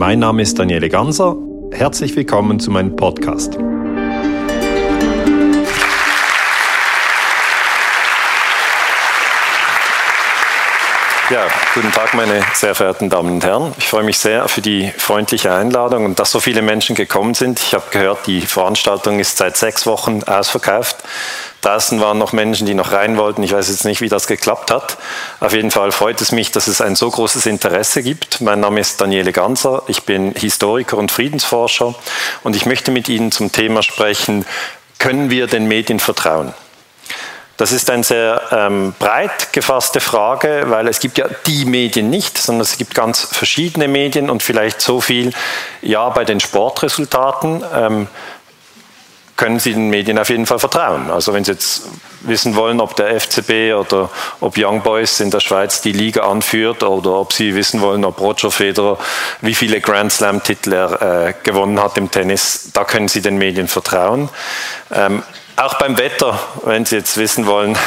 Mein Name ist Daniele Ganser. Herzlich willkommen zu meinem Podcast. Ja, guten Tag, meine sehr verehrten Damen und Herren. Ich freue mich sehr für die freundliche Einladung und dass so viele Menschen gekommen sind. Ich habe gehört, die Veranstaltung ist seit sechs Wochen ausverkauft. Draußen waren noch Menschen, die noch rein wollten. Ich weiß jetzt nicht, wie das geklappt hat. Auf jeden Fall freut es mich, dass es ein so großes Interesse gibt. Mein Name ist Daniele Ganser. Ich bin Historiker und Friedensforscher und ich möchte mit Ihnen zum Thema sprechen, können wir den Medien vertrauen? Das ist eine sehr ähm, breit gefasste Frage, weil es gibt ja die Medien nicht, sondern es gibt ganz verschiedene Medien und vielleicht so viel, ja, bei den Sportresultaten ähm, können Sie den Medien auf jeden Fall vertrauen. Also wenn Sie jetzt wissen wollen, ob der FCB oder ob Young Boys in der Schweiz die Liga anführt oder ob Sie wissen wollen, ob Roger Federer, wie viele Grand Slam-Titel er äh, gewonnen hat im Tennis, da können Sie den Medien vertrauen. Ähm, auch beim Wetter, wenn Sie jetzt wissen wollen,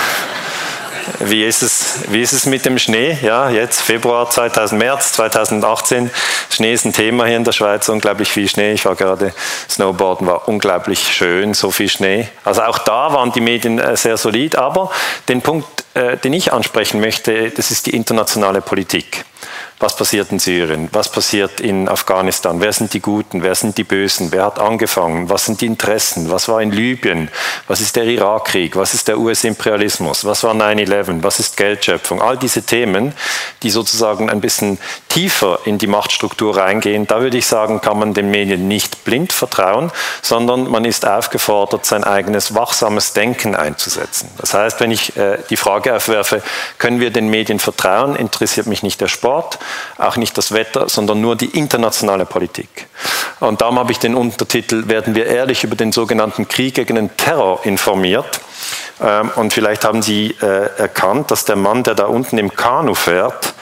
wie ist es, wie ist es mit dem Schnee? Ja, jetzt Februar 2000, März 2018. Schnee ist ein Thema hier in der Schweiz, unglaublich viel Schnee. Ich war gerade Snowboarden, war unglaublich schön, so viel Schnee. Also auch da waren die Medien äh, sehr solid. Aber den Punkt, äh, den ich ansprechen möchte, das ist die internationale Politik. Was passiert in Syrien? Was passiert in Afghanistan? Wer sind die Guten? Wer sind die Bösen? Wer hat angefangen? Was sind die Interessen? Was war in Libyen? Was ist der Irakkrieg? Was ist der US-Imperialismus? Was war 9-11? Was ist Geldschöpfung? All diese Themen, die sozusagen ein bisschen tiefer in die Machtstruktur reingehen, da würde ich sagen, kann man den Medien nicht blind vertrauen, sondern man ist aufgefordert, sein eigenes wachsames Denken einzusetzen. Das heißt, wenn ich äh, die Frage aufwerfe, können wir den Medien vertrauen, interessiert mich nicht der Sport, auch nicht das Wetter, sondern nur die internationale Politik. Und darum habe ich den Untertitel, werden wir ehrlich über den sogenannten Krieg gegen den Terror informiert. Ähm, und vielleicht haben Sie äh, erkannt, dass der Mann, der da unten im Kanu fährt,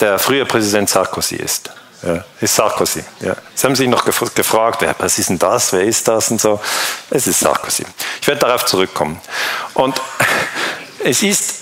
der frühere Präsident Sarkozy ist. Ja, ist Sarkozy. Ja. Sie haben sich noch gefragt, was ist denn das, wer ist das und so. Es ist Sarkozy. Ich werde darauf zurückkommen. Und es ist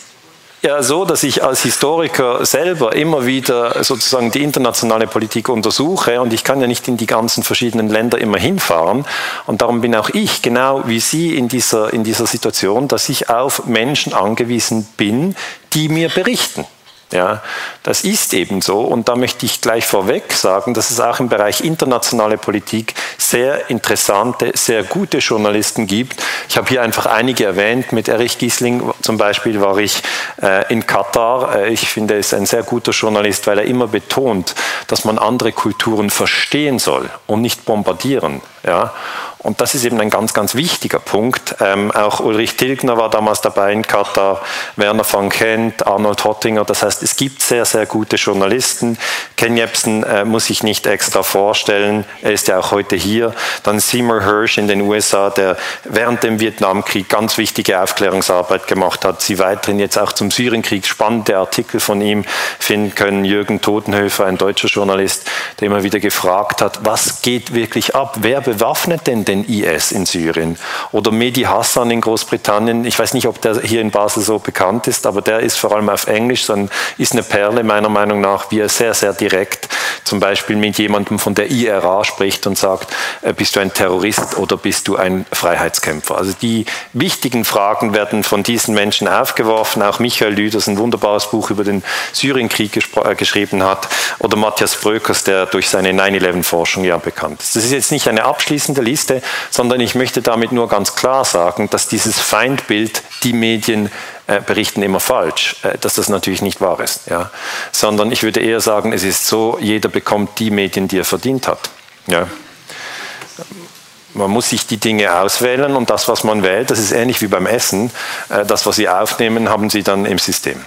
ja so, dass ich als Historiker selber immer wieder sozusagen die internationale Politik untersuche und ich kann ja nicht in die ganzen verschiedenen Länder immer hinfahren und darum bin auch ich genau wie Sie in dieser, in dieser Situation, dass ich auf Menschen angewiesen bin, die mir berichten. Ja, das ist eben so und da möchte ich gleich vorweg sagen, dass es auch im Bereich internationale Politik sehr interessante, sehr gute Journalisten gibt. Ich habe hier einfach einige erwähnt. Mit Erich Giesling zum Beispiel war ich äh, in Katar. Äh, ich finde, er ist ein sehr guter Journalist, weil er immer betont, dass man andere Kulturen verstehen soll und nicht bombardieren. Ja? Und das ist eben ein ganz, ganz wichtiger Punkt. Ähm, auch Ulrich Tilgner war damals dabei in Katar, Werner van Kent, Arnold Hottinger. Das heißt, es gibt sehr, sehr gute Journalisten. Ken Jebsen äh, muss ich nicht extra vorstellen. Er ist ja auch heute hier. Dann Seymour Hirsch in den USA, der während dem Vietnamkrieg ganz wichtige Aufklärungsarbeit gemacht hat. Sie weiterhin jetzt auch zum Syrienkrieg spannende Artikel von ihm finden können. Jürgen Totenhöfer, ein deutscher Journalist, der immer wieder gefragt hat, was geht wirklich ab? Wer bewaffnet denn den IS in Syrien. Oder Mehdi Hassan in Großbritannien, ich weiß nicht, ob der hier in Basel so bekannt ist, aber der ist vor allem auf Englisch, sondern ist eine Perle meiner Meinung nach, wie er sehr, sehr direkt zum Beispiel mit jemandem von der IRA spricht und sagt, äh, bist du ein Terrorist oder bist du ein Freiheitskämpfer? Also die wichtigen Fragen werden von diesen Menschen aufgeworfen. Auch Michael Lüders ein wunderbares Buch über den Syrienkrieg äh, geschrieben hat oder Matthias Brökers, der durch seine 9-11-Forschung ja bekannt ist. Das ist jetzt nicht eine abschließende Liste, sondern ich möchte damit nur ganz klar sagen, dass dieses Feindbild, die Medien äh, berichten immer falsch, äh, dass das natürlich nicht wahr ist. Ja? Sondern ich würde eher sagen, es ist so, jeder bekommt die Medien, die er verdient hat. Ja? Man muss sich die Dinge auswählen und das, was man wählt, das ist ähnlich wie beim Essen. Äh, das, was Sie aufnehmen, haben Sie dann im System.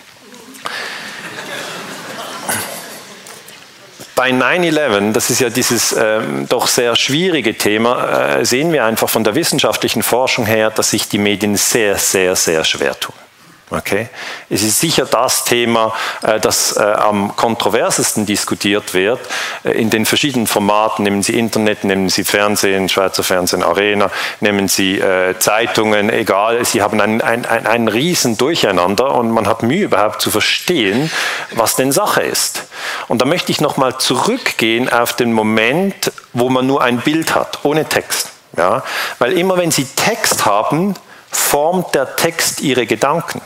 bei 9-11, das ist ja dieses ähm, doch sehr schwierige Thema, äh, sehen wir einfach von der wissenschaftlichen Forschung her, dass sich die Medien sehr, sehr, sehr schwer tun. Okay? Es ist sicher das Thema, äh, das äh, am kontroversesten diskutiert wird. Äh, in den verschiedenen Formaten nehmen Sie Internet, nehmen Sie Fernsehen, Schweizer Fernsehen, Arena, nehmen Sie Zeitungen, egal. Sie haben ein, ein, ein, ein riesen Durcheinander und man hat Mühe überhaupt zu verstehen, was denn Sache ist. Und da möchte ich nochmal zurückgehen auf den Moment, wo man nur ein Bild hat, ohne Text. Ja? Weil immer wenn Sie Text haben, formt der Text Ihre Gedanken.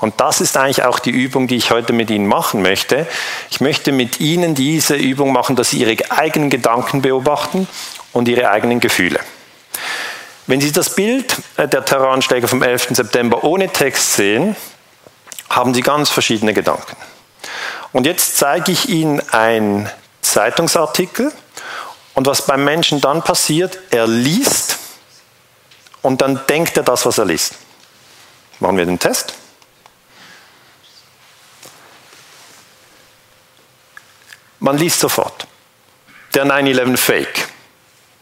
Und das ist eigentlich auch die Übung, die ich heute mit Ihnen machen möchte. Ich möchte mit Ihnen diese Übung machen, dass Sie Ihre eigenen Gedanken beobachten und Ihre eigenen Gefühle. Wenn Sie das Bild äh, der Terroranschläge vom 11. September ohne Text sehen, haben Sie ganz verschiedene Gedanken. Und jetzt zeige ich Ihnen einen Zeitungsartikel und was beim Menschen dann passiert, er liest und dann denkt er das, was er liest. Machen wir den Test. Man liest sofort. Der 9-11 Fake.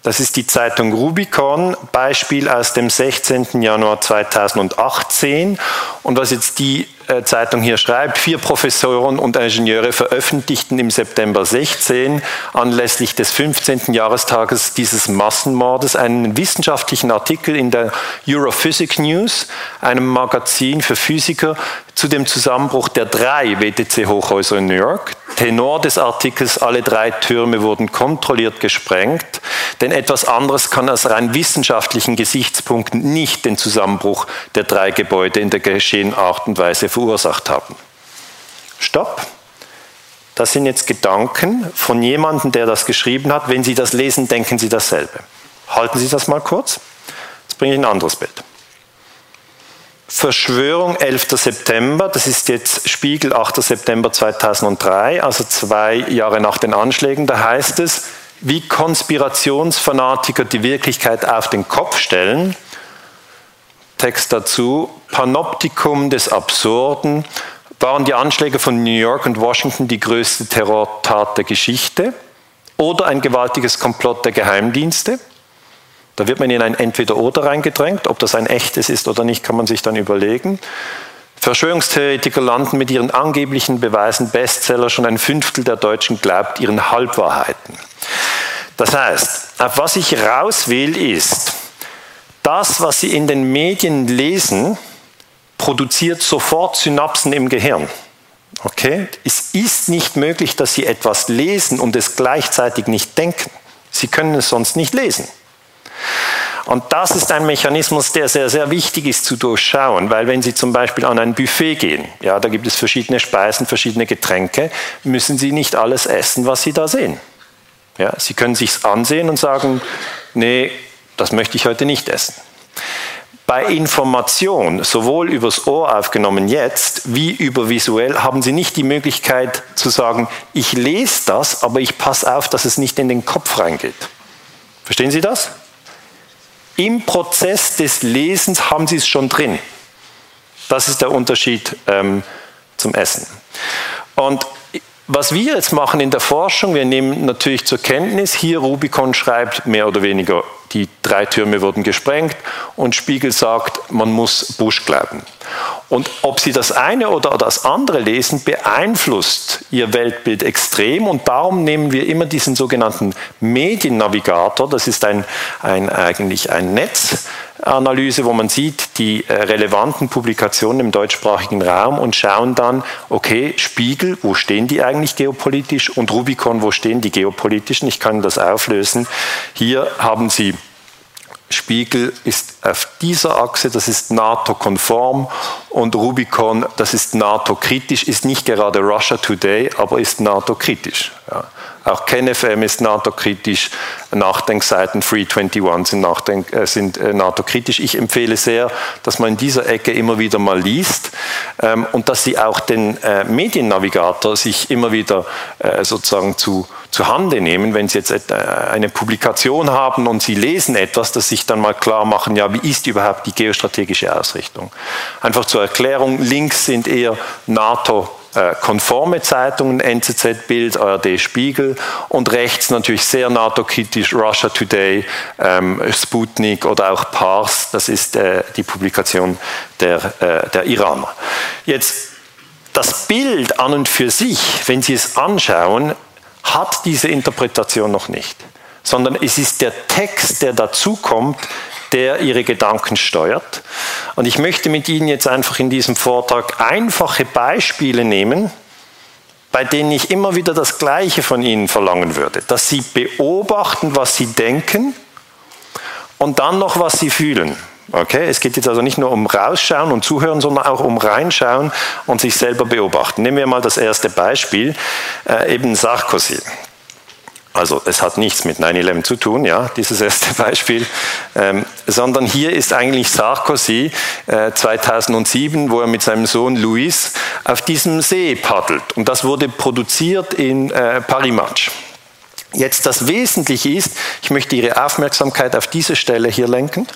Das ist die Zeitung Rubicon, Beispiel aus dem 16. Januar 2018. Und was jetzt die äh, Zeitung hier schreibt, vier Professoren und Ingenieure veröffentlichten im September 16 anlässlich des 15. Jahrestages dieses Massenmordes einen wissenschaftlichen Artikel in der Europhysics News, einem Magazin für Physiker, zu dem Zusammenbruch der drei WTC-Hochhäuser in New York. Tenor des Artikels, alle drei Türme wurden kontrolliert gesprengt, denn etwas anderes kann aus rein wissenschaftlichen Gesichtspunkten nicht den Zusammenbruch der drei Gebäude in der geschehenen Art und Weise verursacht haben. Stopp. Das sind jetzt Gedanken von jemandem, der das geschrieben hat. Wenn Sie das lesen, denken Sie dasselbe. Halten Sie das mal kurz. Jetzt bringe ich ein anderes Bild. Verschwörung 11. September, das ist jetzt Spiegel 8. September 2003, also zwei Jahre nach den Anschlägen, da heißt es, wie Konspirationsfanatiker die Wirklichkeit auf den Kopf stellen. Text dazu, Panoptikum des Absurden, waren die Anschläge von New York und Washington die größte Terrortat der Geschichte oder ein gewaltiges Komplott der Geheimdienste? Da wird man in ein Entweder-Oder reingedrängt. Ob das ein echtes ist oder nicht, kann man sich dann überlegen. Verschwörungstheoretiker landen mit ihren angeblichen Beweisen Bestseller. Schon ein Fünftel der Deutschen glaubt ihren Halbwahrheiten. Das heißt, auf was ich raus will, ist, das, was Sie in den Medien lesen, produziert sofort Synapsen im Gehirn. Okay? Es ist nicht möglich, dass Sie etwas lesen und es gleichzeitig nicht denken. Sie können es sonst nicht lesen. Und das ist ein Mechanismus, der sehr, sehr wichtig ist zu durchschauen, weil wenn Sie zum Beispiel an ein Buffet gehen, ja, da gibt es verschiedene Speisen, verschiedene Getränke, müssen Sie nicht alles essen, was Sie da sehen. Ja, Sie können sich ansehen und sagen, nee, das möchte ich heute nicht essen. Bei Information, sowohl übers Ohr aufgenommen jetzt, wie über visuell, haben Sie nicht die Möglichkeit zu sagen, ich lese das, aber ich passe auf, dass es nicht in den Kopf reingeht. Verstehen Sie das? Im Prozess des Lesens haben Sie es schon drin. Das ist der Unterschied ähm, zum Essen. Und was wir jetzt machen in der Forschung, wir nehmen natürlich zur Kenntnis, hier Rubicon schreibt mehr oder weniger, die drei Türme wurden gesprengt und Spiegel sagt, man muss Bush glauben. Und ob sie das eine oder das andere lesen, beeinflusst ihr Weltbild extrem. Und darum nehmen wir immer diesen sogenannten Mediennavigator. Das ist ein, ein, eigentlich ein Netzanalyse, wo man sieht die äh, relevanten Publikationen im deutschsprachigen Raum und schauen dann, okay, Spiegel, wo stehen die eigentlich geopolitisch? Und Rubicon, wo stehen die geopolitischen? Ich kann das auflösen. Hier haben Sie Spiegel ist auf dieser Achse, das ist NATO-konform und Rubicon, das ist NATO-kritisch, ist nicht gerade Russia Today, aber ist NATO-kritisch. Ja. Auch KenFM ist NATO-kritisch, Nachdenkseiten Free 21 sind, Nachdenk äh, sind äh, NATO-kritisch. Ich empfehle sehr, dass man in dieser Ecke immer wieder mal liest ähm, und dass Sie auch den äh, Mediennavigator sich immer wieder äh, sozusagen zu zu Hande nehmen, wenn Sie jetzt eine Publikation haben und Sie lesen etwas, dass sich dann mal klar machen, ja, wie ist überhaupt die geostrategische Ausrichtung? Einfach zur Erklärung, links sind eher NATO konforme Zeitungen, NZZ, Bild, ARD, Spiegel und rechts natürlich sehr NATO-kritisch Russia Today, ähm, Sputnik oder auch Pars, das ist äh, die Publikation der, äh, der Iraner. Jetzt das Bild an und für sich, wenn Sie es anschauen, hat diese Interpretation noch nicht, sondern es ist der Text, der dazukommt, der ihre Gedanken steuert. Und ich möchte mit Ihnen jetzt einfach in diesem Vortrag einfache Beispiele nehmen, bei denen ich immer wieder das Gleiche von ihnen verlangen würde, dass sie beobachten, was sie denken und dann noch, was sie fühlen. Okay, es geht jetzt also nicht nur um rausschauen und zuhören, sondern auch um reinschauen und sich selber beobachten. Nehmen wir mal das erste Beispiel, äh, eben Sarkozy. Also es hat nichts mit 9-11 zu tun, ja, dieses erste Beispiel, ähm, sondern hier ist eigentlich Sarkozy äh, 2007, wo er mit seinem Sohn Louis auf diesem See paddelt. Und das wurde produziert in äh, Paris-Match. Jetzt das Wesentliche ist, ich möchte Ihre Aufmerksamkeit auf diese Stelle hier lenken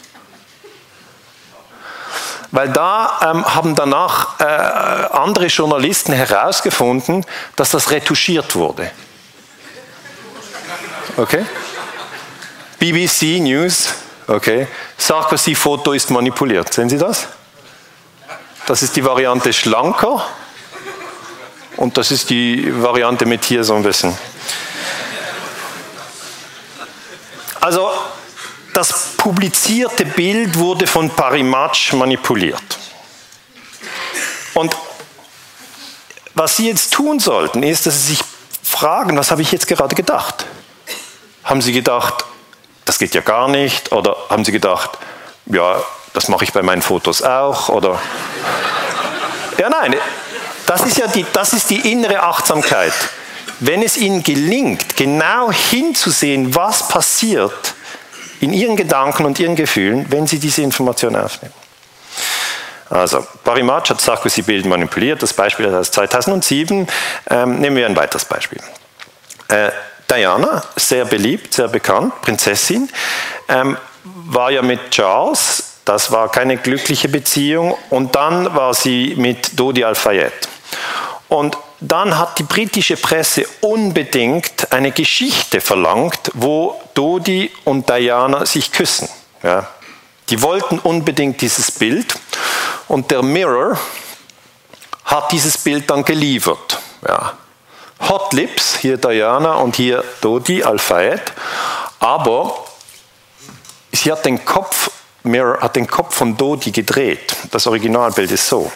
weil da ähm, haben danach äh, andere Journalisten herausgefunden, dass das retuschiert wurde. Okay? BBC News, okay. Sarkozy-Foto ist manipuliert. Sehen Sie das? Das ist die Variante schlanker und das ist die Variante mit hier so ein bisschen. Also das publizierte Bild wurde von Parimatch manipuliert. Und was Sie jetzt tun sollten, ist, dass Sie sich fragen, was habe ich jetzt gerade gedacht? Haben Sie gedacht, das geht ja gar nicht? Oder haben Sie gedacht, ja, das mache ich bei meinen Fotos auch? Oder ja, nein, das ist ja die, das ist die innere Achtsamkeit. Wenn es Ihnen gelingt, genau hinzusehen, was passiert, in ihren Gedanken und ihren Gefühlen, wenn sie diese Information aufnehmen. Also, Parimatch hat Sarkozy-Bild manipuliert, das Beispiel ist aus 2007. Ähm, nehmen wir ein weiteres Beispiel. Äh, Diana, sehr beliebt, sehr bekannt, Prinzessin, ähm, war ja mit Charles, das war keine glückliche Beziehung, und dann war sie mit Dodi Al-Fayed. Und dann hat die britische Presse unbedingt eine Geschichte verlangt, wo Dodi und Diana sich küssen. Ja. Die wollten unbedingt dieses Bild und der Mirror hat dieses Bild dann geliefert. Ja. Hot Lips, hier Diana und hier Dodi Al-Fayed, aber sie hat den Kopf, Mirror hat den Kopf von Dodi gedreht. Das Originalbild ist so.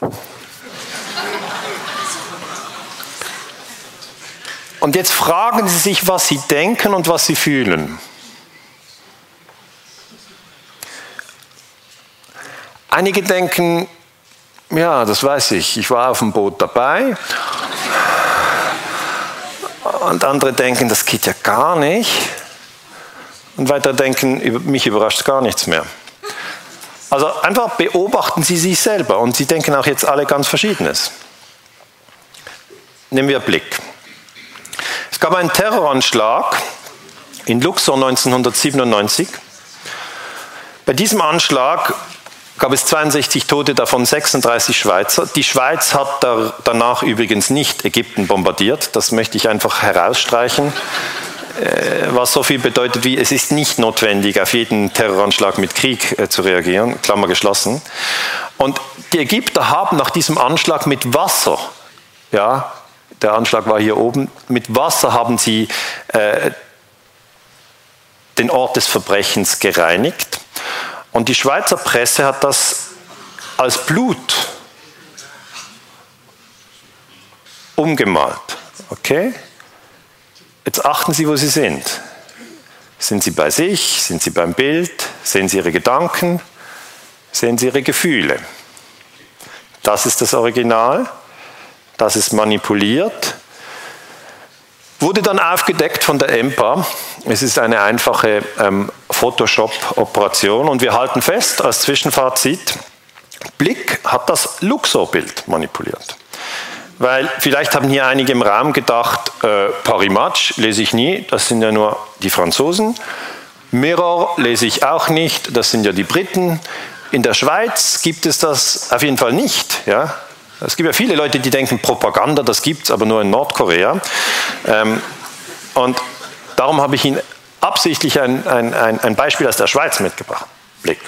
Und jetzt fragen Sie sich, was Sie denken und was Sie fühlen. Einige denken, ja, das weiß ich, ich war auf dem Boot dabei. Und andere denken, das geht ja gar nicht. Und weiter denken, mich überrascht gar nichts mehr. Also einfach beobachten Sie sich selber und Sie denken auch jetzt alle ganz Verschiedenes. Nehmen wir Blick. Es gab einen Terroranschlag in Luxor 1997. Bei diesem Anschlag gab es 62 Tote, davon 36 Schweizer. Die Schweiz hat danach übrigens nicht Ägypten bombardiert. Das möchte ich einfach herausstreichen. Äh, was so viel bedeutet wie, es ist nicht notwendig, auf jeden Terroranschlag mit Krieg äh, zu reagieren, Klammer geschlossen. Und die Ägypter haben nach diesem Anschlag mit Wasser ja, der Anschlag war hier oben, mit Wasser haben sie äh, den Ort des Verbrechens gereinigt. Und die Schweizer Presse hat das als Blut umgemalt. Okay? Jetzt achten Sie, wo Sie sind. Sind Sie bei sich? Sind Sie beim Bild? Sehen Sie Ihre Gedanken? Sehen Sie Ihre Gefühle? Das ist das Original das ist manipuliert, wurde dann aufgedeckt von der EMPA. Es ist eine einfache ähm, Photoshop-Operation und wir halten fest als Zwischenfazit, Blick hat das Luxor-Bild manipuliert. Weil vielleicht haben hier einige im Raum gedacht, äh, Paris Match lese ich nie, das sind ja nur die Franzosen. Mirror lese ich auch nicht, das sind ja die Briten. In der Schweiz gibt es das auf jeden Fall nicht. Ja? Es gibt ja viele Leute, die denken, Propaganda, das gibt es aber nur in Nordkorea. Ähm, und darum habe ich Ihnen absichtlich ein, ein, ein, Beispiel aus der Schweiz mitgebracht. Blick.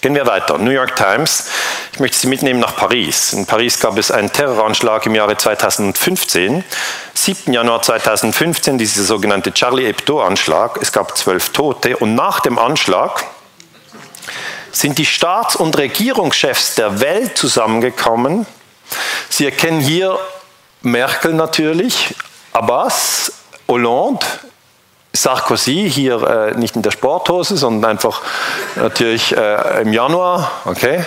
Gehen wir weiter. New York Times. Ich möchte Sie mitnehmen nach Paris. In Paris gab es einen Terroranschlag im Jahre 2015. 7. Januar 2015, dieser sogenannte Charlie Hebdo-Anschlag. Es gab zwölf Tote. Und nach dem Anschlag sind die Staats- und Regierungschefs der Welt zusammengekommen. Sie erkennen hier Merkel natürlich, Abbas, Hollande, Sarkozy hier äh, nicht in der Sporthose, sondern einfach natürlich äh, im Januar, okay.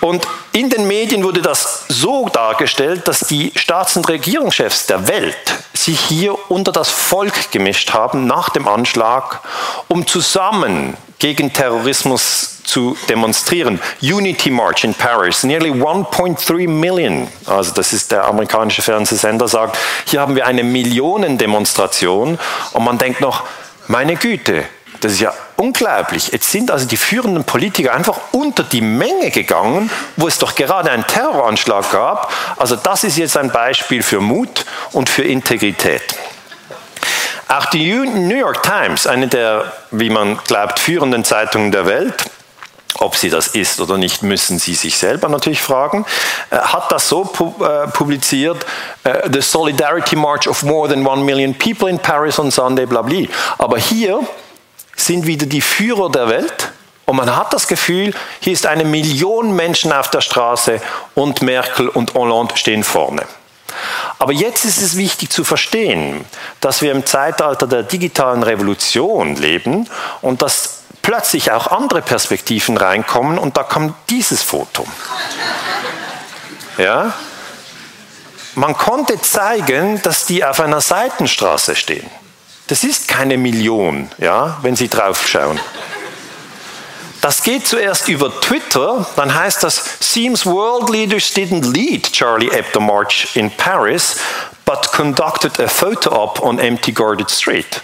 Und in den Medien wurde das so dargestellt, dass die Staats- und Regierungschefs der Welt sich hier unter das Volk gemischt haben nach dem Anschlag, um zusammen gegen Terrorismus zu demonstrieren. Unity March in Paris, nearly 1.3 million, also das ist der amerikanische Fernsehsender, sagt, hier haben wir eine Millionendemonstration und man denkt noch, meine Güte, das ist ja unglaublich. Jetzt sind also die führenden Politiker einfach unter die Menge gegangen, wo es doch gerade einen Terroranschlag gab. Also das ist jetzt ein Beispiel für Mut und für Integrität. Auch die New York Times, eine der, wie man glaubt, führenden Zeitungen der Welt, ob sie das ist oder nicht, müssen Sie sich selber natürlich fragen. Äh, hat das so äh, publiziert, äh, The Solidarity March of more than one million people in Paris on Sunday, bla bla. Aber hier sind wieder die Führer der Welt und man hat das Gefühl, hier ist eine Million Menschen auf der Straße und Merkel und Hollande stehen vorne. Aber jetzt ist es wichtig zu verstehen, dass wir im Zeitalter der digitalen Revolution leben und dass plötzlich auch andere Perspektiven reinkommen und da kommt dieses Foto. Ja? Man konnte zeigen, dass die auf einer Seitenstraße stehen. Das ist keine Million, ja, wenn Sie draufschauen. Das geht zuerst über Twitter, dann heißt das, seems world leaders didn't lead Charlie Hebdo March in Paris, but conducted a photo op on empty guarded street.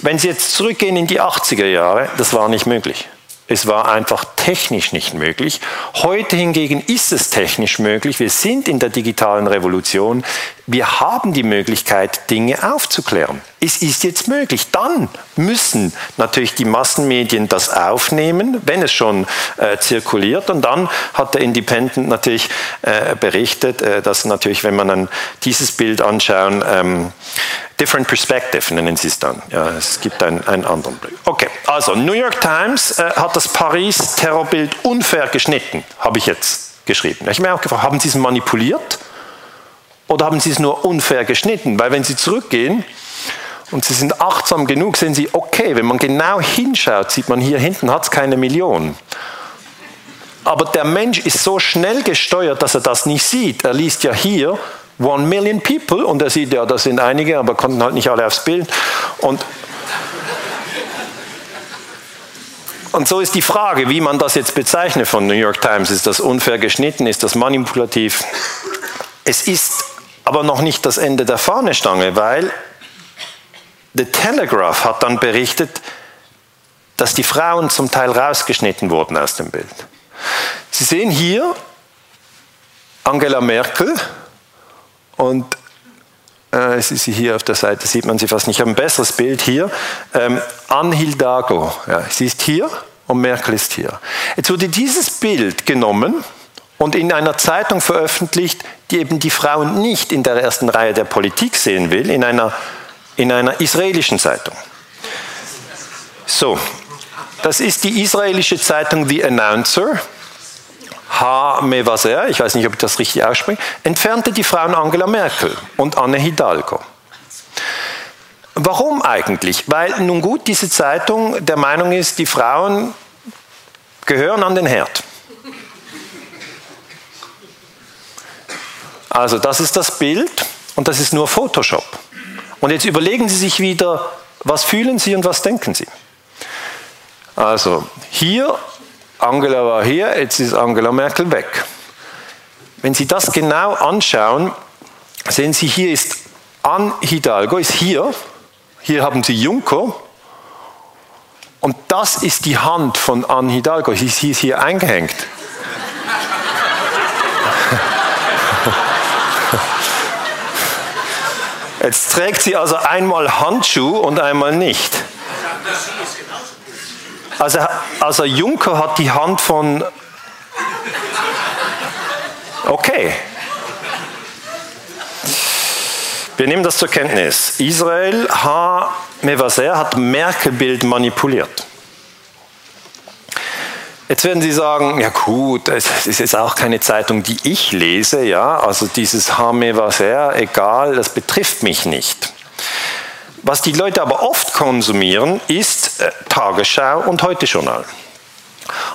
Wenn Sie jetzt zurückgehen in die 80er Jahre, das war nicht möglich. Es war einfach technisch nicht möglich. Heute hingegen ist es technisch möglich. Wir sind in der digitalen Revolution. Wir haben die Möglichkeit, Dinge aufzuklären. Es ist jetzt möglich. Dann müssen natürlich die Massenmedien das aufnehmen, wenn es schon äh, zirkuliert. Und dann hat der Independent natürlich äh, berichtet, äh, dass natürlich, wenn man dann dieses Bild anschauen, ähm, Different Perspective nennen sie es dann. Ja, es gibt einen, einen anderen Blick. Okay, also New York Times äh, hat das Paris-Terrorbild unfair geschnitten, habe ich jetzt geschrieben. Ich habe mir auch gefragt, haben Sie es manipuliert oder haben Sie es nur unfair geschnitten? Weil wenn Sie zurückgehen und Sie sind achtsam genug, sehen Sie, okay, wenn man genau hinschaut, sieht man hier hinten hat es keine Million. Aber der Mensch ist so schnell gesteuert, dass er das nicht sieht. Er liest ja hier One Million People und er sieht ja, das sind einige, aber konnten halt nicht alle aufs Bild. Und, und so ist die Frage, wie man das jetzt bezeichnet von New York Times. Ist das unfair geschnitten? Ist das manipulativ? Es ist aber noch nicht das Ende der Fahnenstange, weil The Telegraph hat dann berichtet, dass die Frauen zum Teil rausgeschnitten wurden aus dem Bild. Sie sehen hier Angela Merkel, und äh, sie hier auf der Seite, sieht man sie fast nicht. Ich habe ein besseres Bild hier. Ähm, Anne Hidalgo, ja, sie ist hier und Merkel ist hier. Jetzt wurde dieses Bild genommen und in einer Zeitung veröffentlicht, die eben die Frauen nicht in der ersten Reihe der Politik sehen will, in einer, in einer israelischen Zeitung. So, das ist die israelische Zeitung The Announcer. H. Mevaser, ich weiß nicht, ob ich das richtig ausspreche, entfernte die Frauen Angela Merkel und Anne Hidalgo. Warum eigentlich? Weil nun gut diese Zeitung der Meinung ist, die Frauen gehören an den Herd. Also das ist das Bild und das ist nur Photoshop. Und jetzt überlegen Sie sich wieder, was fühlen Sie und was denken Sie? Also hier Angela war hier, jetzt ist Angela Merkel weg. Wenn Sie das genau anschauen, sehen Sie, hier ist Anne Hidalgo, ist hier. Hier haben Sie Juncker. Und das ist die Hand von Anne Hidalgo. Sie ist hier eingehängt. Jetzt trägt sie also einmal Handschuh und einmal nicht. Also, also Juncker hat die Hand von... Okay. Wir nehmen das zur Kenntnis. Israel H. Mevaser hat Merkel-Bild manipuliert. Jetzt werden Sie sagen, ja gut, es ist jetzt auch keine Zeitung, die ich lese, ja, also dieses Hame Vaser, egal, das betrifft mich nicht. Was die Leute aber oft konsumieren, ist äh, Tagesschau und Heute-Journal.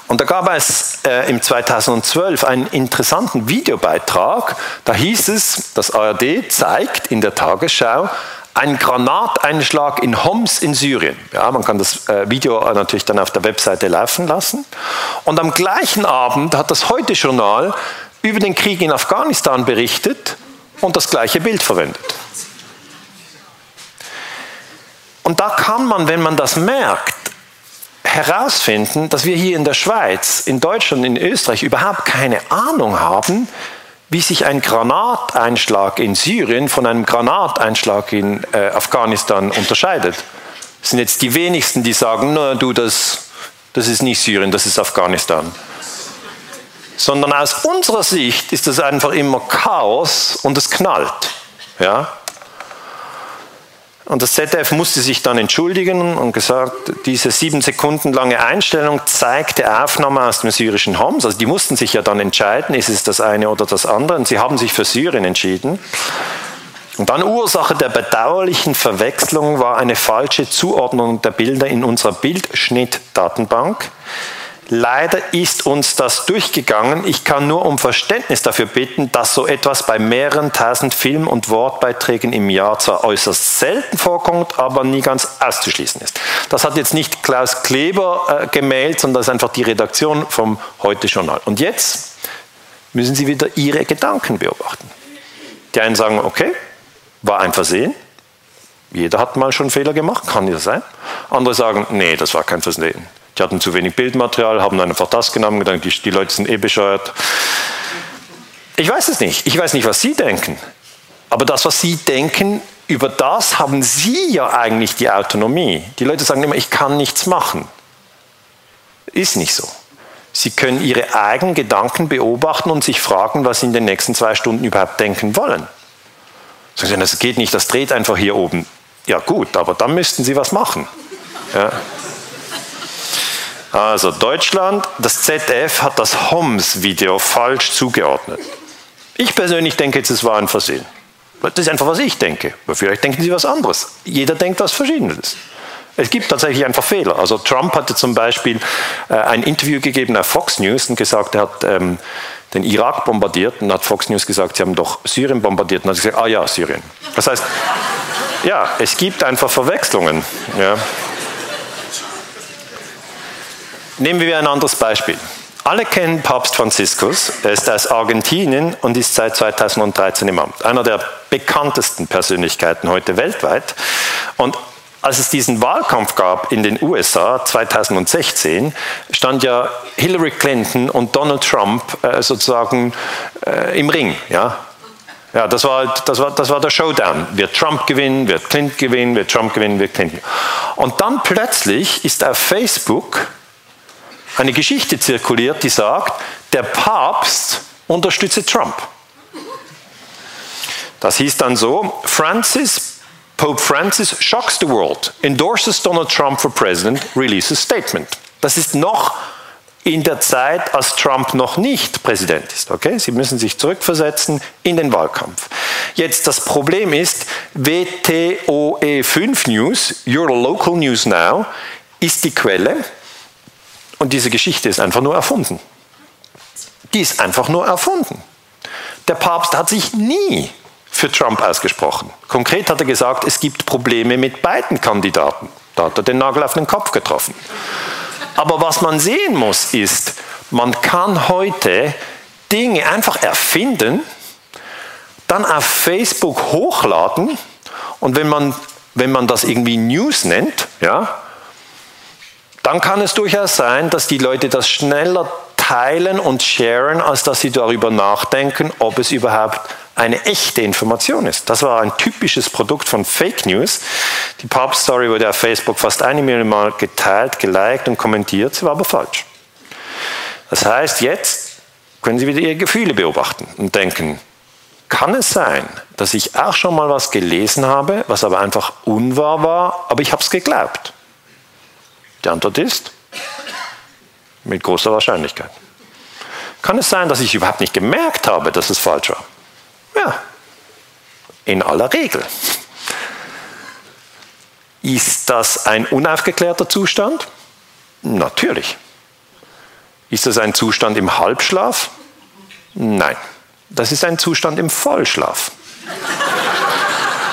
Und da gab es äh, im 2012 einen interessanten Videobeitrag, da hieß es, das ARD zeigt in der Tagesschau ein Granateinschlag in Homs in Syrien. Ja, man kann das äh, Video natürlich dann auf der Webseite laufen lassen. Und am gleichen Abend hat das Heute-Journal über den Krieg in Afghanistan berichtet und das gleiche Bild verwendet. Und da kann man, wenn man das merkt, herausfinden, dass wir hier in der Schweiz, in Deutschland, in Österreich überhaupt keine Ahnung haben, wie sich ein Granateinschlag in Syrien von einem Granateinschlag in äh, Afghanistan unterscheidet. Es sind jetzt die wenigsten, die sagen, na du, das, das ist nicht Syrien, das ist Afghanistan. Sondern aus unserer Sicht ist das einfach immer Chaos und es knallt. Ja? Und das ZDF musste sich dann entschuldigen und gesagt, diese sieben Sekunden lange Einstellung zeigte Aufnahme aus dem syrischen Homs. Also die mussten sich ja dann entscheiden, ist es das eine oder das andere. Und sie haben sich für Syrien entschieden. Und dann Ursache der bedauerlichen Verwechslung war eine falsche Zuordnung der Bilder in unserer Bildschnittdatenbank. Leider ist uns das durchgegangen. Ich kann nur um Verständnis dafür bitten, dass so etwas bei mehreren tausend Film- und Wortbeiträgen im Jahr zwar äußerst selten vorkommt, aber nie ganz auszuschließen ist. Das hat jetzt nicht Klaus Kleber äh, gemeldet, sondern das ist einfach die Redaktion vom Heute-Journal. Und jetzt müssen Sie wieder Ihre Gedanken beobachten. Die einen sagen, okay, war ein Versehen. Jeder hat mal schon Fehler gemacht, kann ja sein. Andere sagen, nee, das war kein Versehen. Die hatten zu wenig Bildmaterial, haben einfach das genommen, gedacht, die, die Leute sind eh bescheuert. Ich weiß es nicht. Ich weiß nicht, was Sie denken. Aber das, was Sie denken, über das haben Sie ja eigentlich die Autonomie. Die Leute sagen immer, ich kann nichts machen. Ist nicht so. Sie können Ihre eigenen Gedanken beobachten und sich fragen, was Sie in den nächsten zwei Stunden überhaupt denken wollen. Sagen Sie, das geht nicht, das dreht einfach hier oben. Ja gut, aber dann müssten Sie was machen. Ja. Also Deutschland, das ZDF hat das Homs-Video falsch zugeordnet. Ich persönlich denke jetzt, es war ein Versehen. Das ist einfach, was ich denke. Aber vielleicht denken Sie was anderes. Jeder denkt was Verschiedenes. Es gibt tatsächlich einfach Fehler. Also Trump hatte zum Beispiel äh, ein Interview gegeben auf Fox News und gesagt, er hat ähm, den Irak bombardiert und hat Fox News gesagt, sie haben doch Syrien bombardiert und hat gesagt, ah ja, Syrien. Das heißt, ja, es gibt einfach Verwechslungen. Ja. Nehmen wir ein anderes Beispiel. Alle kennen Papst Franziskus. Er ist aus Argentinien und ist seit 2013 im Amt. Einer der bekanntesten Persönlichkeiten heute weltweit. Und als es diesen Wahlkampf gab in den USA 2016, stand ja Hillary Clinton und Donald Trump äh, sozusagen äh, im Ring. Ja? Ja, das war, das, war, das war der Showdown. Wird Trump gewinnen, wird Clinton gewinnen, wird Trump gewinnen, wird Clinton. Und dann plötzlich ist auf Facebook eine Geschichte zirkuliert, die sagt, der Papst unterstütze Trump. Das hieß dann so, Francis, Pope Francis shocks the world, endorses Donald Trump for President, releases statement. Das ist noch in der Zeit, als Trump noch nicht Präsident ist. Okay? Sie müssen sich zurückversetzen in den Wahlkampf. Jetzt das Problem ist, WTOE5 News, Your Local News Now, ist die Quelle. Und diese Geschichte ist einfach nur erfunden. Die ist einfach nur erfunden. Der Papst hat sich nie für Trump ausgesprochen. Konkret hat er gesagt, es gibt Probleme mit beiden Kandidaten. Da hat er den Nagel auf den Kopf getroffen. Aber was man sehen muss, ist, man kann heute Dinge einfach erfinden, dann auf Facebook hochladen und wenn man, wenn man das irgendwie News nennt, ja, dann kann es durchaus sein, dass die Leute das schneller teilen und sharen, als dass sie darüber nachdenken, ob es überhaupt eine echte Information ist. Das war ein typisches Produkt von Fake News. Die Papst-Story wurde auf Facebook fast eine Million Mal geteilt, geliked und kommentiert, sie war aber falsch. Das heißt, jetzt können Sie wieder Ihre Gefühle beobachten und denken, kann es sein, dass ich auch schon mal was gelesen habe, was aber einfach unwahr war, aber ich habe es geglaubt? Die Antwort ist Mit großer Wahrscheinlichkeit. Kann es sein, dass ich überhaupt nicht gemerkt habe, dass es falsch war? Ja, in aller Regel. Ist das ein unaufgeklärter Zustand? Natürlich. Ist das ein Zustand im Halbschlaf? Nein, das ist ein Zustand im Vollschlaf.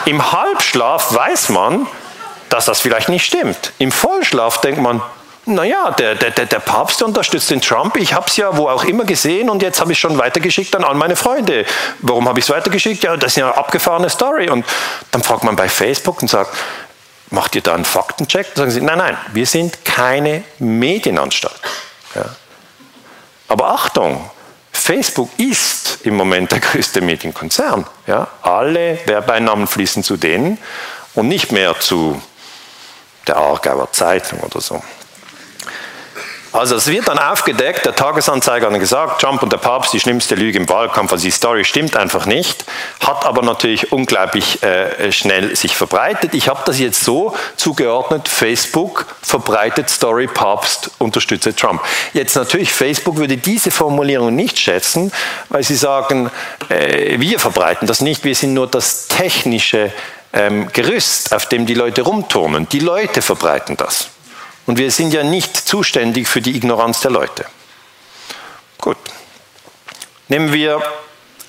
Im Halbschlaf weiß man, dass das vielleicht nicht stimmt. Im Vollschlaf denkt man, naja, der, der, der Papst unterstützt den Trump, ich habe es ja wo auch immer gesehen und jetzt habe ich schon weitergeschickt an all meine Freunde. Warum habe ich es weitergeschickt? Ja, das ist ja eine abgefahrene Story. Und dann fragt man bei Facebook und sagt, macht ihr da einen Faktencheck? Dann sagen sie, nein, nein, wir sind keine Medienanstalt. Ja. Aber Achtung, Facebook ist im Moment der größte Medienkonzern. Ja. Alle Werbeeinnahmen fließen zu denen und nicht mehr zu der Aargauer Zeitung oder so. Also es wird dann aufgedeckt, der Tagesanzeiger hat gesagt, Trump und der Papst, die schlimmste Lüge im Wahlkampf, also die Story stimmt einfach nicht, hat aber natürlich unglaublich äh, schnell sich verbreitet. Ich habe das jetzt so zugeordnet, Facebook verbreitet Story, Papst unterstütze Trump. Jetzt natürlich, Facebook würde diese Formulierung nicht schätzen, weil sie sagen, äh, wir verbreiten das nicht, wir sind nur das technische ähm, Gerüst, auf dem die Leute rumturnen. Die Leute verbreiten das. Und wir sind ja nicht zuständig für die Ignoranz der Leute. Gut. Nehmen wir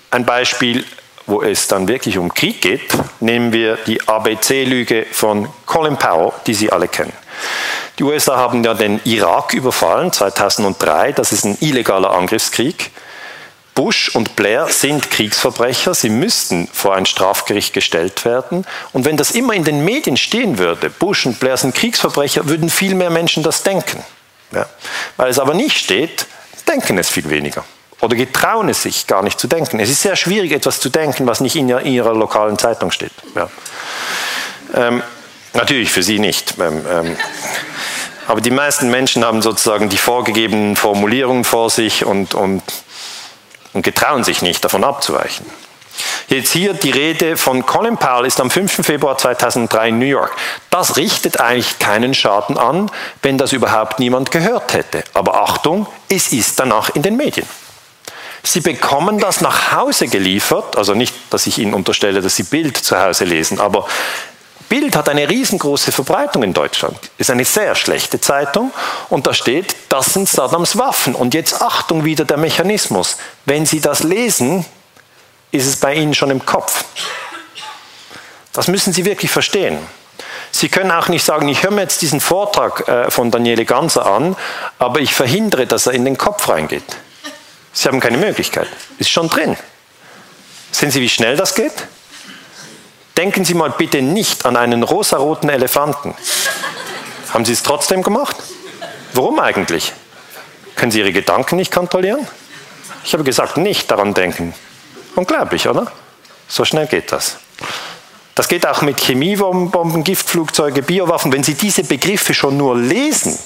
ein Beispiel, wo es dann wirklich um Krieg geht. Nehmen wir die ABC-Lüge von Colin Powell, die Sie alle kennen. Die USA haben ja den Irak überfallen 2003. Das ist ein illegaler Angriffskrieg. Bush und Blair sind Kriegsverbrecher, sie müssten vor ein Strafgericht gestellt werden. Und wenn das immer in den Medien stehen würde, Bush und Blair sind Kriegsverbrecher, würden viel mehr Menschen das denken. Ja. Weil es aber nicht steht, denken es viel weniger. Oder getrauen es sich gar nicht zu denken. Es ist sehr schwierig, etwas zu denken, was nicht in ihrer lokalen Zeitung steht. Ja. Ähm, natürlich für Sie nicht. Ähm, ähm, aber die meisten Menschen haben sozusagen die vorgegebenen Formulierungen vor sich und, und und getrauen sich nicht, davon abzuweichen. Jetzt hier die Rede von Colin Powell ist am 5. Februar 2003 in New York. Das richtet eigentlich keinen Schaden an, wenn das überhaupt niemand gehört hätte. Aber Achtung, es ist danach in den Medien. Sie bekommen das nach Hause geliefert, also nicht, dass ich Ihnen unterstelle, dass Sie Bild zu Hause lesen, aber Bild hat eine riesengroße Verbreitung in Deutschland. Ist eine sehr schlechte Zeitung und da steht, das sind Saddams Waffen. Und jetzt Achtung wieder der Mechanismus. Wenn Sie das lesen, ist es bei Ihnen schon im Kopf. Das müssen Sie wirklich verstehen. Sie können auch nicht sagen, ich höre mir jetzt diesen Vortrag äh, von Daniele Ganser an, aber ich verhindere, dass er in den Kopf reingeht. Sie haben keine Möglichkeit. Ist schon drin. Sehen Sie, wie schnell das geht? Denken Sie mal bitte nicht an einen rosaroten Elefanten. Haben Sie es trotzdem gemacht? Warum eigentlich? Können Sie Ihre Gedanken nicht kontrollieren? Ich habe gesagt, nicht daran denken. Unglaublich, oder? So schnell geht das. Das geht auch mit Chemiebomben, Giftflugzeuge, Biowaffen. Wenn Sie diese Begriffe schon nur lesen,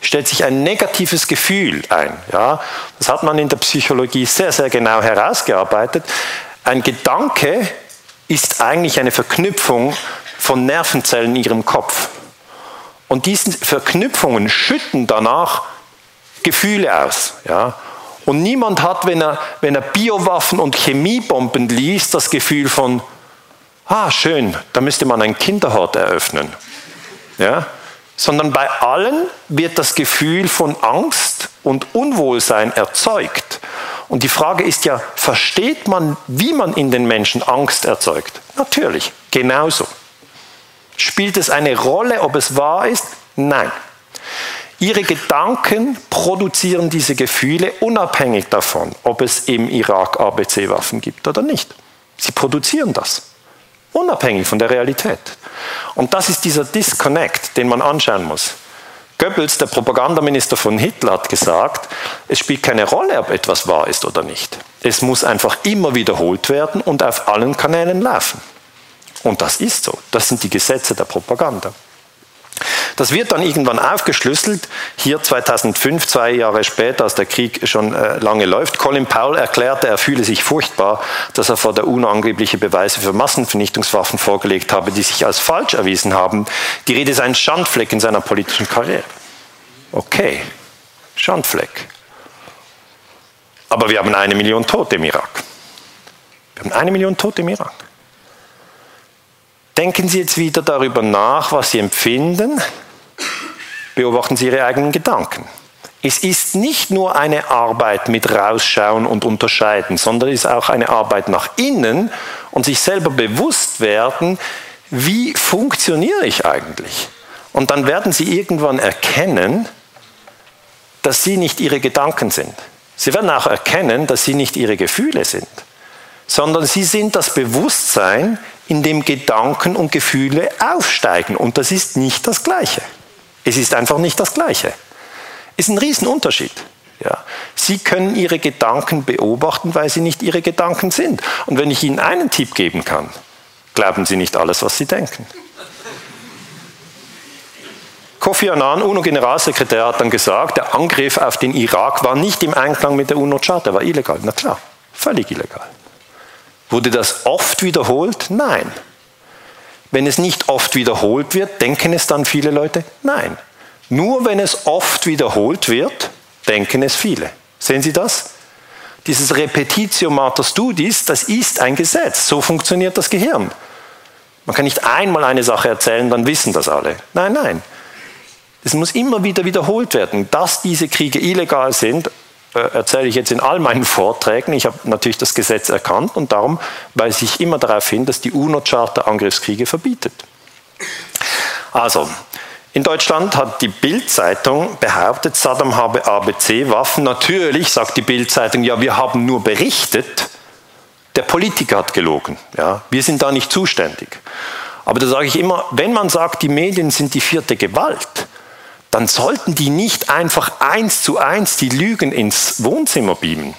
stellt sich ein negatives Gefühl ein. Ja? Das hat man in der Psychologie sehr, sehr genau herausgearbeitet. Ein Gedanke ist eigentlich eine Verknüpfung von Nervenzellen in ihrem Kopf. Und diese Verknüpfungen schütten danach Gefühle aus. Ja? Und niemand hat, wenn er, wenn er Biowaffen und Chemiebomben liest, das Gefühl von, ah, schön, da müsste man einen Kinderhort eröffnen. Ja? Sondern bei allen wird das Gefühl von Angst und Unwohlsein erzeugt. Und die Frage ist ja, versteht man, wie man in den Menschen Angst erzeugt? Natürlich, genauso. Spielt es eine Rolle, ob es wahr ist? Nein. Ihre Gedanken produzieren diese Gefühle unabhängig davon, ob es im Irak ABC-Waffen gibt oder nicht. Sie produzieren das, unabhängig von der Realität. Und das ist dieser Disconnect, den man anschauen muss. Goebbels, der Propagandaminister von Hitler, hat gesagt, es spielt keine Rolle, ob etwas wahr ist oder nicht. Es muss einfach immer wiederholt werden und auf allen Kanälen laufen. Und das ist so. Das sind die Gesetze der Propaganda. Das wird dann irgendwann aufgeschlüsselt. Hier 2005, zwei Jahre später, als der Krieg schon äh, lange läuft. Colin Powell erklärte, er fühle sich furchtbar, dass er vor der UNO angebliche Beweise für Massenvernichtungswaffen vorgelegt habe, die sich als falsch erwiesen haben. Die Rede ist ein Schandfleck in seiner politischen Karriere. Okay. Schandfleck. Aber wir haben eine Million Tote im Irak. Wir haben eine Million Tote im Irak. Denken Sie jetzt wieder darüber nach, was Sie empfinden. Beobachten Sie Ihre eigenen Gedanken. Es ist nicht nur eine Arbeit mit Rausschauen und Unterscheiden, sondern es ist auch eine Arbeit nach innen und sich selber bewusst werden, wie funktioniere ich eigentlich? Und dann werden Sie irgendwann erkennen, dass Sie nicht Ihre Gedanken sind. Sie werden auch erkennen, dass Sie nicht Ihre Gefühle sind, sondern Sie sind das Bewusstsein, in dem Gedanken und Gefühle aufsteigen. Und das ist nicht das Gleiche. Es ist einfach nicht das Gleiche. Ist ein Riesenunterschied. Ja. Sie können Ihre Gedanken beobachten, weil sie nicht Ihre Gedanken sind. Und wenn ich Ihnen einen Tipp geben kann, glauben Sie nicht alles, was Sie denken. Kofi Annan, UNO-Generalsekretär, hat dann gesagt, der Angriff auf den Irak war nicht im Einklang mit der UNO-Charta, war illegal. Na klar, völlig illegal. Wurde das oft wiederholt? Nein. Wenn es nicht oft wiederholt wird, denken es dann viele Leute? Nein. Nur wenn es oft wiederholt wird, denken es viele. Sehen Sie das? Dieses Repetitio mater studis, das ist ein Gesetz. So funktioniert das Gehirn. Man kann nicht einmal eine Sache erzählen, dann wissen das alle. Nein, nein. Es muss immer wieder wiederholt werden, dass diese Kriege illegal sind, erzähle ich jetzt in all meinen Vorträgen. Ich habe natürlich das Gesetz erkannt und darum weise ich immer darauf hin, dass die UNO-Charta Angriffskriege verbietet. Also, in Deutschland hat die Bild-Zeitung behauptet, Saddam habe ABC-Waffen. Natürlich sagt die Bild-Zeitung, ja, wir haben nur berichtet. Der Politiker hat gelogen. Ja, wir sind da nicht zuständig. Aber da sage ich immer, wenn man sagt, die Medien sind die vierte Gewalt, dann sollten die nicht einfach eins zu eins die Lügen ins Wohnzimmer beamen.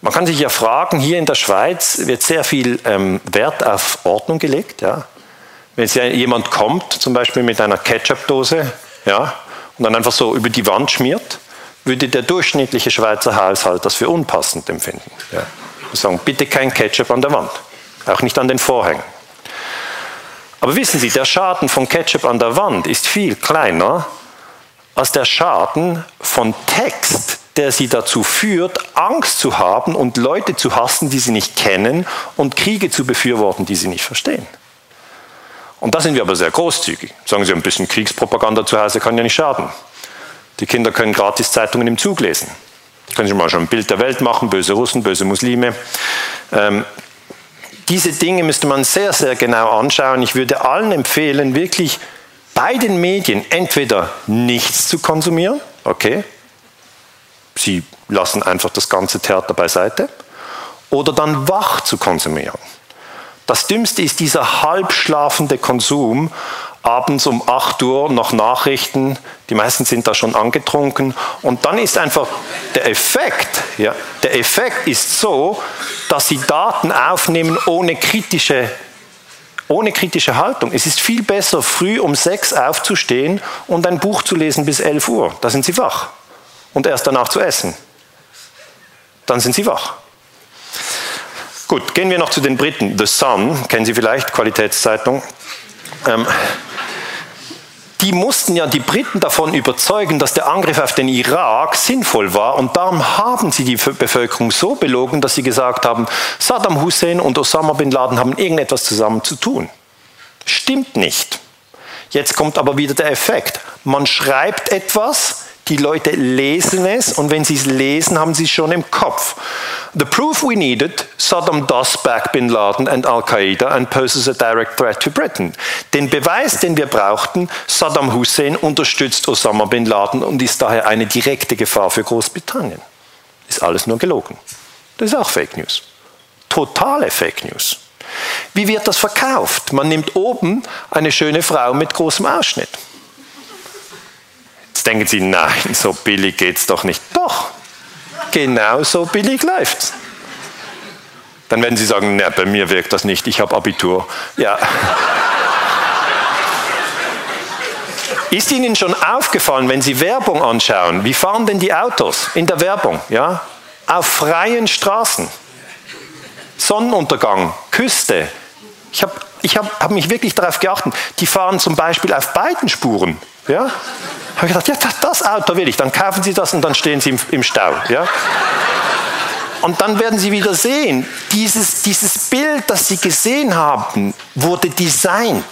Man kann sich ja fragen, hier in der Schweiz wird sehr viel ähm, Wert auf Ordnung gelegt. Ja? Wenn jetzt jemand kommt, zum Beispiel mit einer Ketchup-Dose, ja, und dann einfach so über die Wand schmiert, würde der durchschnittliche Schweizer Haushalt das für unpassend empfinden. Ja. Sagen, bitte kein Ketchup an der Wand, auch nicht an den Vorhängen. Aber wissen Sie, der Schaden von Ketchup an der Wand ist viel kleiner als der Schaden von Text, der Sie dazu führt, Angst zu haben und Leute zu hassen, die Sie nicht kennen und Kriege zu befürworten, die Sie nicht verstehen. Und da sind wir aber sehr großzügig. Sagen Sie, ein bisschen Kriegspropaganda zu Hause kann ja nicht schaden. Die Kinder können gratis Zeitungen im Zug lesen. Können Sie mal schon ein Bild der Welt machen, böse Russen, böse Muslime. Ähm, diese Dinge müsste man sehr, sehr genau anschauen. Ich würde allen empfehlen, wirklich bei den Medien entweder nichts zu konsumieren, okay, sie lassen einfach das ganze Theater beiseite, oder dann wach zu konsumieren. Das Dümmste ist dieser halbschlafende Konsum, abends um 8 Uhr noch Nachrichten, die meisten sind da schon angetrunken und dann ist einfach der Effekt, ja, der Effekt ist so, dass sie Daten aufnehmen ohne kritische, ohne kritische Haltung. Es ist viel besser, früh um 6 aufzustehen und ein Buch zu lesen bis 11 Uhr. Da sind sie wach. Und erst danach zu essen. Dann sind sie wach. Gut, gehen wir noch zu den Briten. The Sun, kennen Sie vielleicht, Qualitätszeitung. Ähm, die mussten ja die Briten davon überzeugen, dass der Angriff auf den Irak sinnvoll war. Und darum haben sie die Bevölkerung so belogen, dass sie gesagt haben, Saddam Hussein und Osama bin Laden haben irgendetwas zusammen zu tun. Stimmt nicht. Jetzt kommt aber wieder der Effekt. Man schreibt etwas, die Leute lesen es und wenn sie es lesen, haben sie es schon im Kopf. The proof we needed, Saddam does back Bin Laden and Al-Qaeda and poses a direct threat to Britain. Den Beweis, den wir brauchten, Saddam Hussein unterstützt Osama Bin Laden und ist daher eine direkte Gefahr für Großbritannien. Ist alles nur gelogen. Das ist auch Fake News. Totale Fake News. Wie wird das verkauft? Man nimmt oben eine schöne Frau mit großem Ausschnitt denken Sie, nein, so billig geht es doch nicht. Doch, genau so billig läuft's. Dann werden Sie sagen, na, bei mir wirkt das nicht, ich habe Abitur. Ja. Ist Ihnen schon aufgefallen, wenn Sie Werbung anschauen, wie fahren denn die Autos in der Werbung? Ja? Auf freien Straßen. Sonnenuntergang, Küste. Ich habe ich hab, hab mich wirklich darauf geachtet. Die fahren zum Beispiel auf beiden Spuren. Ja? Habe ich gedacht, ja, das Auto will ich. Dann kaufen Sie das und dann stehen Sie im, im Stau. Ja? Und dann werden Sie wieder sehen, dieses, dieses Bild, das Sie gesehen haben, wurde designt,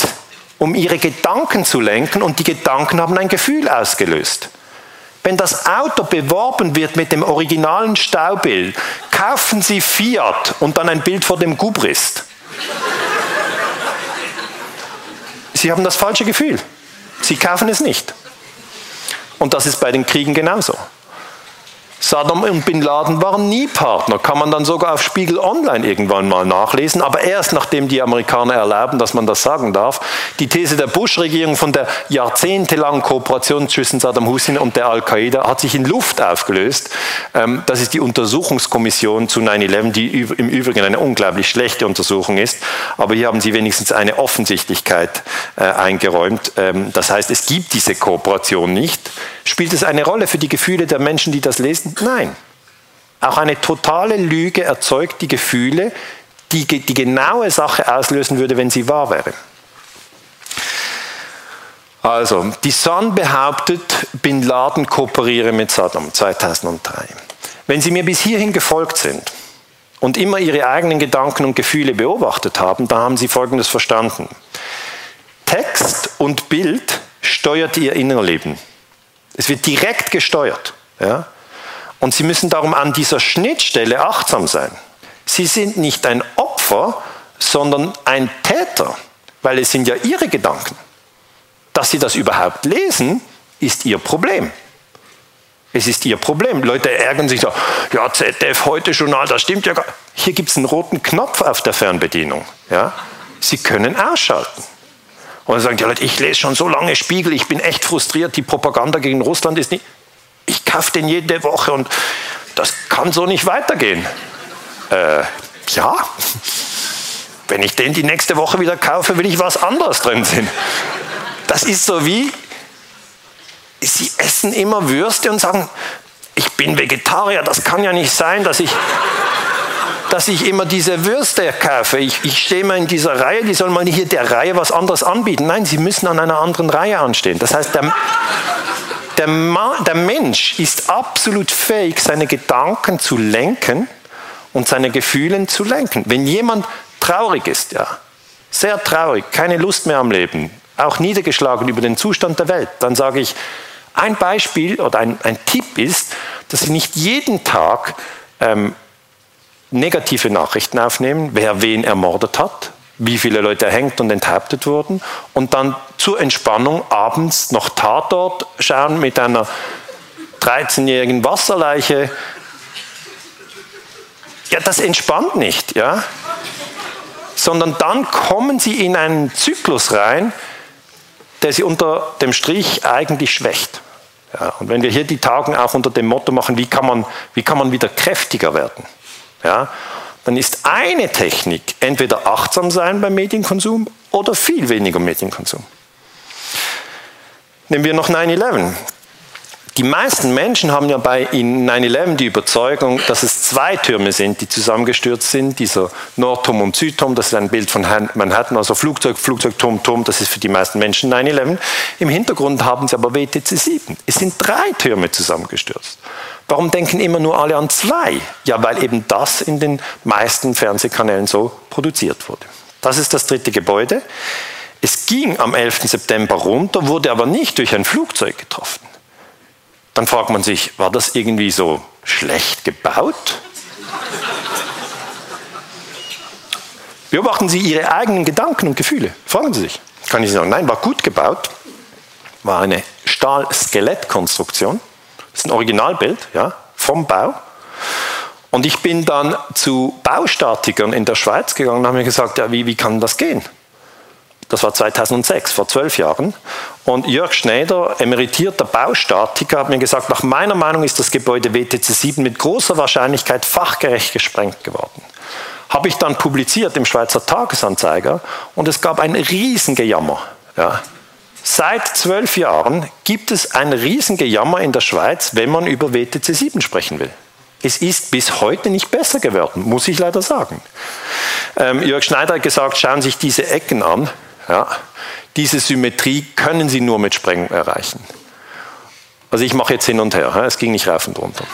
um Ihre Gedanken zu lenken und die Gedanken haben ein Gefühl ausgelöst. Wenn das Auto beworben wird mit dem originalen Staubild, kaufen Sie Fiat und dann ein Bild vor dem Gubrist. Sie haben das falsche Gefühl. Sie kaufen es nicht. Und das ist bei den Kriegen genauso. Saddam und Bin Laden waren nie Partner, kann man dann sogar auf Spiegel Online irgendwann mal nachlesen, aber erst nachdem die Amerikaner erlauben, dass man das sagen darf. Die These der Bush-Regierung von der jahrzehntelangen Kooperation zwischen Saddam Hussein und der Al-Qaida hat sich in Luft aufgelöst. Ähm, das ist die Untersuchungskommission zu 9-11, die im Übrigen eine unglaublich schlechte Untersuchung ist, aber hier haben sie wenigstens eine Offensichtlichkeit äh, eingeräumt. Ähm, das heißt, es gibt diese Kooperation nicht. Spielt es eine Rolle für die Gefühle der Menschen, die das lesen? Nein. Auch eine totale Lüge erzeugt die Gefühle, die die genaue Sache auslösen würde, wenn sie wahr wäre. Also, die Sun behauptet, Bin Laden kooperiere mit Saddam 2003. Wenn Sie mir bis hierhin gefolgt sind und immer Ihre eigenen Gedanken und Gefühle beobachtet haben, dann haben Sie Folgendes verstanden. Text und Bild steuert Ihr Innerleben. Es wird direkt gesteuert. Ja? Und Sie müssen darum an dieser Schnittstelle achtsam sein. Sie sind nicht ein Opfer, sondern ein Täter, weil es sind ja Ihre Gedanken. Dass Sie das überhaupt lesen, ist Ihr Problem. Es ist Ihr Problem. Leute ärgern sich so, ja, ZDF heute Journal, das stimmt ja gar Hier gibt es einen roten Knopf auf der Fernbedienung. Ja? Sie können ausschalten. Und dann sagen die Leute, ich lese schon so lange Spiegel, ich bin echt frustriert, die Propaganda gegen Russland ist nicht. Kaufe den jede Woche und das kann so nicht weitergehen. Äh, ja, wenn ich den die nächste Woche wieder kaufe, will ich was anderes drin sehen. Das ist so wie, sie essen immer Würste und sagen, ich bin Vegetarier, das kann ja nicht sein, dass ich dass ich immer diese Würste kaufe. Ich, ich stehe mal in dieser Reihe, die sollen mal hier der Reihe was anderes anbieten. Nein, sie müssen an einer anderen Reihe anstehen. Das heißt, der, der, der Mensch ist absolut fähig, seine Gedanken zu lenken und seine Gefühle zu lenken. Wenn jemand traurig ist, ja, sehr traurig, keine Lust mehr am Leben, auch niedergeschlagen über den Zustand der Welt, dann sage ich, ein Beispiel oder ein, ein Tipp ist, dass Sie nicht jeden Tag ähm, negative Nachrichten aufnehmen, wer wen ermordet hat, wie viele Leute erhängt und enthauptet wurden und dann zur Entspannung abends noch Tatort schauen mit einer 13-jährigen Wasserleiche. Ja, das entspannt nicht, ja. Sondern dann kommen sie in einen Zyklus rein, der sie unter dem Strich eigentlich schwächt. Ja, und wenn wir hier die Tagen auch unter dem Motto machen, wie kann man, wie kann man wieder kräftiger werden? ja, dann ist eine Technik entweder achtsam sein beim Medienkonsum oder viel weniger Medienkonsum. Nehmen wir noch 9-11. Die meisten Menschen haben ja bei 9-11 die Überzeugung, dass es zwei Türme sind, die zusammengestürzt sind. Dieser Nordturm und Südturm, das ist ein Bild von Manhattan, also Flugzeug, Flugzeugturm, Turm, das ist für die meisten Menschen 9-11. Im Hintergrund haben sie aber WTC 7. Es sind drei Türme zusammengestürzt. Warum denken immer nur alle an zwei? Ja, weil eben das in den meisten Fernsehkanälen so produziert wurde. Das ist das dritte Gebäude. Es ging am 11. September runter, wurde aber nicht durch ein Flugzeug getroffen. Dann fragt man sich, war das irgendwie so schlecht gebaut? Beobachten Sie Ihre eigenen Gedanken und Gefühle. Fragen Sie sich. Kann ich sagen, nein, war gut gebaut, war eine Stahl-Skelettkonstruktion. Das ist ein Originalbild ja, vom Bau. Und ich bin dann zu Baustatikern in der Schweiz gegangen und habe mir gesagt, ja, wie, wie kann das gehen? Das war 2006, vor zwölf Jahren. Und Jörg Schneider, emeritierter Baustatiker, hat mir gesagt, nach meiner Meinung ist das Gebäude WTC 7 mit großer Wahrscheinlichkeit fachgerecht gesprengt geworden. Habe ich dann publiziert im Schweizer Tagesanzeiger und es gab ein Riesengejammer. Ja. Seit zwölf Jahren gibt es ein Riesengejammer in der Schweiz, wenn man über WTC 7 sprechen will. Es ist bis heute nicht besser geworden, muss ich leider sagen. Ähm, Jörg Schneider hat gesagt, schauen Sie sich diese Ecken an. Ja, diese Symmetrie können Sie nur mit Sprengung erreichen. Also ich mache jetzt hin und her, es ging nicht rauf und runter.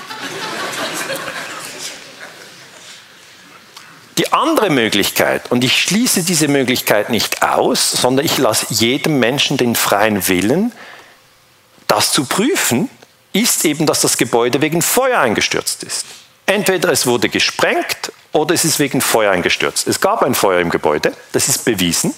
Die andere Möglichkeit, und ich schließe diese Möglichkeit nicht aus, sondern ich lasse jedem Menschen den freien Willen, das zu prüfen, ist eben, dass das Gebäude wegen Feuer eingestürzt ist. Entweder es wurde gesprengt oder es ist wegen Feuer eingestürzt. Es gab ein Feuer im Gebäude, das ist bewiesen.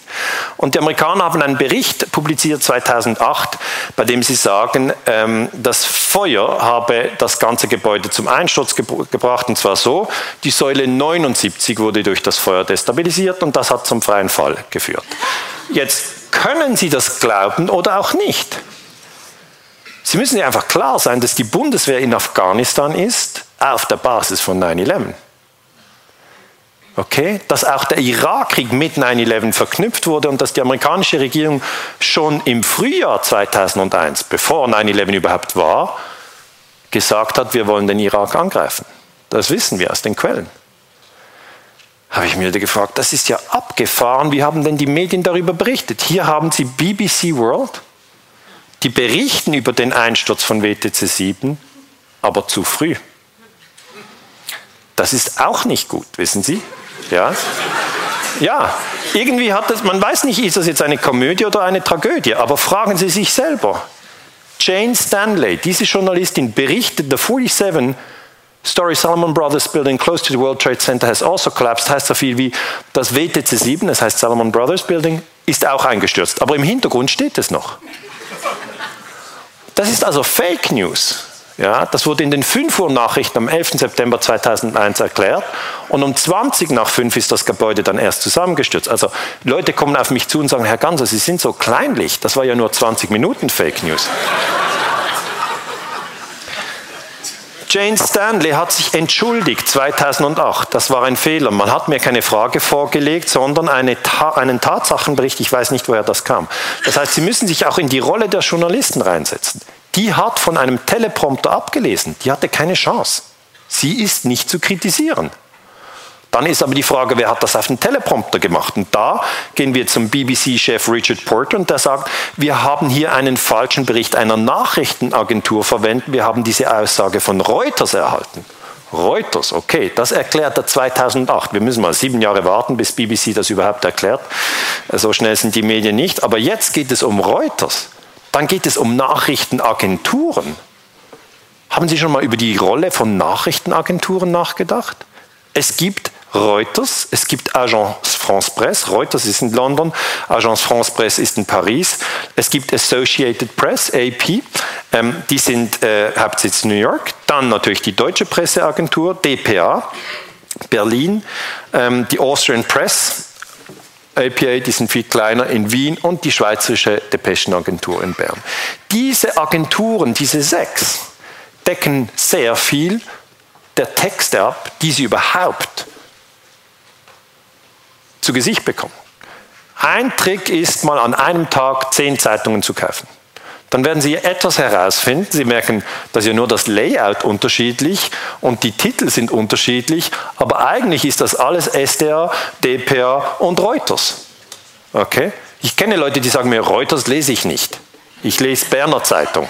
Und die Amerikaner haben einen Bericht publiziert 2008, bei dem sie sagen, ähm, das Feuer habe das ganze Gebäude zum Einsturz ge gebracht. Und zwar so, die Säule 79 wurde durch das Feuer destabilisiert und das hat zum freien Fall geführt. Jetzt können Sie das glauben oder auch nicht. Sie müssen sich einfach klar sein, dass die Bundeswehr in Afghanistan ist auf der Basis von 9-11. Okay, dass auch der Irakkrieg mit 9-11 verknüpft wurde und dass die amerikanische Regierung schon im Frühjahr 2001, bevor 9-11 überhaupt war, gesagt hat, wir wollen den Irak angreifen. Das wissen wir aus den Quellen. Habe ich mir gefragt, das ist ja abgefahren, wie haben denn die Medien darüber berichtet? Hier haben Sie BBC World, die berichten über den Einsturz von WTC 7, aber zu früh. Das ist auch nicht gut, wissen Sie? Ja? Ja, irgendwie hat das, man weiß nicht, ist das jetzt eine Komödie oder eine Tragödie, aber fragen Sie sich selber. Jane Stanley, diese Journalistin, berichtet, the 47 Story Salomon Brothers Building close to the World Trade Center has also collapsed, heißt so viel wie das WTC 7, das heißt Salomon Brothers Building, ist auch eingestürzt. Aber im Hintergrund steht es noch. Das ist also Fake News. Ja, das wurde in den 5 Uhr Nachrichten am 11. September 2001 erklärt und um 20 nach 5 ist das Gebäude dann erst zusammengestürzt. Also Leute kommen auf mich zu und sagen, Herr Ganser, Sie sind so kleinlich, das war ja nur 20 Minuten Fake News. Jane Stanley hat sich entschuldigt 2008. Das war ein Fehler. Man hat mir keine Frage vorgelegt, sondern eine Ta einen Tatsachenbericht. Ich weiß nicht, woher das kam. Das heißt, Sie müssen sich auch in die Rolle der Journalisten reinsetzen die hat von einem Teleprompter abgelesen. Die hatte keine Chance. Sie ist nicht zu kritisieren. Dann ist aber die Frage, wer hat das auf dem Teleprompter gemacht? Und da gehen wir zum BBC-Chef Richard Porter und der sagt, wir haben hier einen falschen Bericht einer Nachrichtenagentur verwendet. Wir haben diese Aussage von Reuters erhalten. Reuters, okay, das erklärt er 2008. Wir müssen mal sieben Jahre warten, bis BBC das überhaupt erklärt. So schnell sind die Medien nicht. Aber jetzt geht es um Reuters. Dann geht es um Nachrichtenagenturen. Haben Sie schon mal über die Rolle von Nachrichtenagenturen nachgedacht? Es gibt Reuters, es gibt Agence France Presse, Reuters ist in London, Agence France Presse ist in Paris, es gibt Associated Press, AP, ähm, die sind äh, Hauptsitz New York, dann natürlich die deutsche Presseagentur, DPA, Berlin, ähm, die Austrian Press, APA, die sind viel kleiner in Wien und die Schweizerische Depeschenagentur in Bern. Diese Agenturen, diese sechs, decken sehr viel der Texte ab, die sie überhaupt zu Gesicht bekommen. Ein Trick ist mal an einem Tag zehn Zeitungen zu kaufen dann werden Sie etwas herausfinden. Sie merken, dass ja nur das Layout unterschiedlich und die Titel sind unterschiedlich, aber eigentlich ist das alles SDA, DPA und Reuters. Okay? Ich kenne Leute, die sagen mir, Reuters lese ich nicht. Ich lese Berner Zeitung.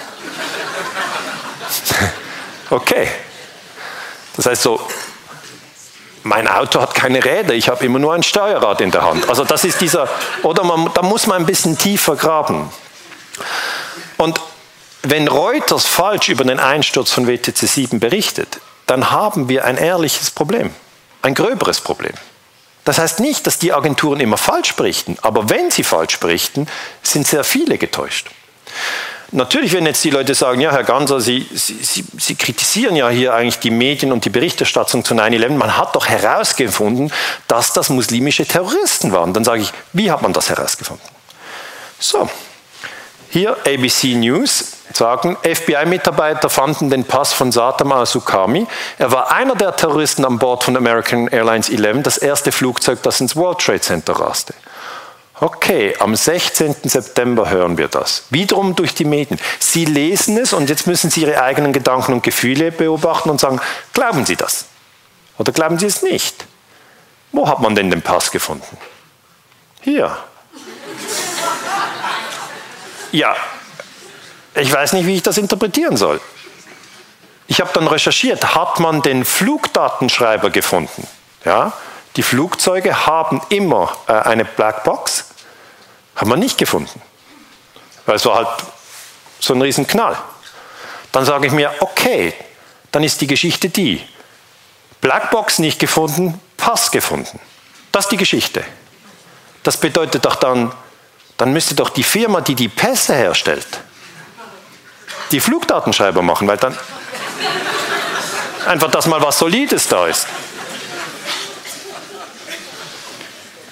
okay. Das heißt so, mein Auto hat keine Räder, ich habe immer nur ein Steuerrad in der Hand. Also das ist dieser, oder man, da muss man ein bisschen tiefer graben. Und wenn Reuters falsch über den Einsturz von WTC 7 berichtet, dann haben wir ein ehrliches Problem, ein gröberes Problem. Das heißt nicht, dass die Agenturen immer falsch berichten, aber wenn sie falsch berichten, sind sehr viele getäuscht. Natürlich, wenn jetzt die Leute sagen, ja, Herr Ganser, Sie, Sie, Sie, Sie kritisieren ja hier eigentlich die Medien und die Berichterstattung zu 9-11, man hat doch herausgefunden, dass das muslimische Terroristen waren. Dann sage ich, wie hat man das herausgefunden? So, hier ABC News sagen, FBI-Mitarbeiter fanden den Pass von Satam al-Sukami. Er war einer der Terroristen an Bord von American Airlines 11, das erste Flugzeug, das ins World Trade Center raste. Okay, am 16. September hören wir das. Wiederum durch die Medien. Sie lesen es und jetzt müssen Sie Ihre eigenen Gedanken und Gefühle beobachten und sagen, glauben Sie das? Oder glauben Sie es nicht? Wo hat man denn den Pass gefunden? Hier, ja, Ich weiß nicht, wie ich das interpretieren soll. Ich habe dann recherchiert, hat man den Flugdatenschreiber gefunden? Ja? Die Flugzeuge haben immer äh, eine Blackbox. Haben wir nicht gefunden. Weil es war halt so ein Riesenknall. Dann sage ich mir, okay, dann ist die Geschichte die. Blackbox nicht gefunden, Pass gefunden. Das ist die Geschichte. Das bedeutet doch dann, dann müsste doch die Firma, die die Pässe herstellt, die Flugdatenschreiber machen, weil dann einfach, dass mal was Solides da ist.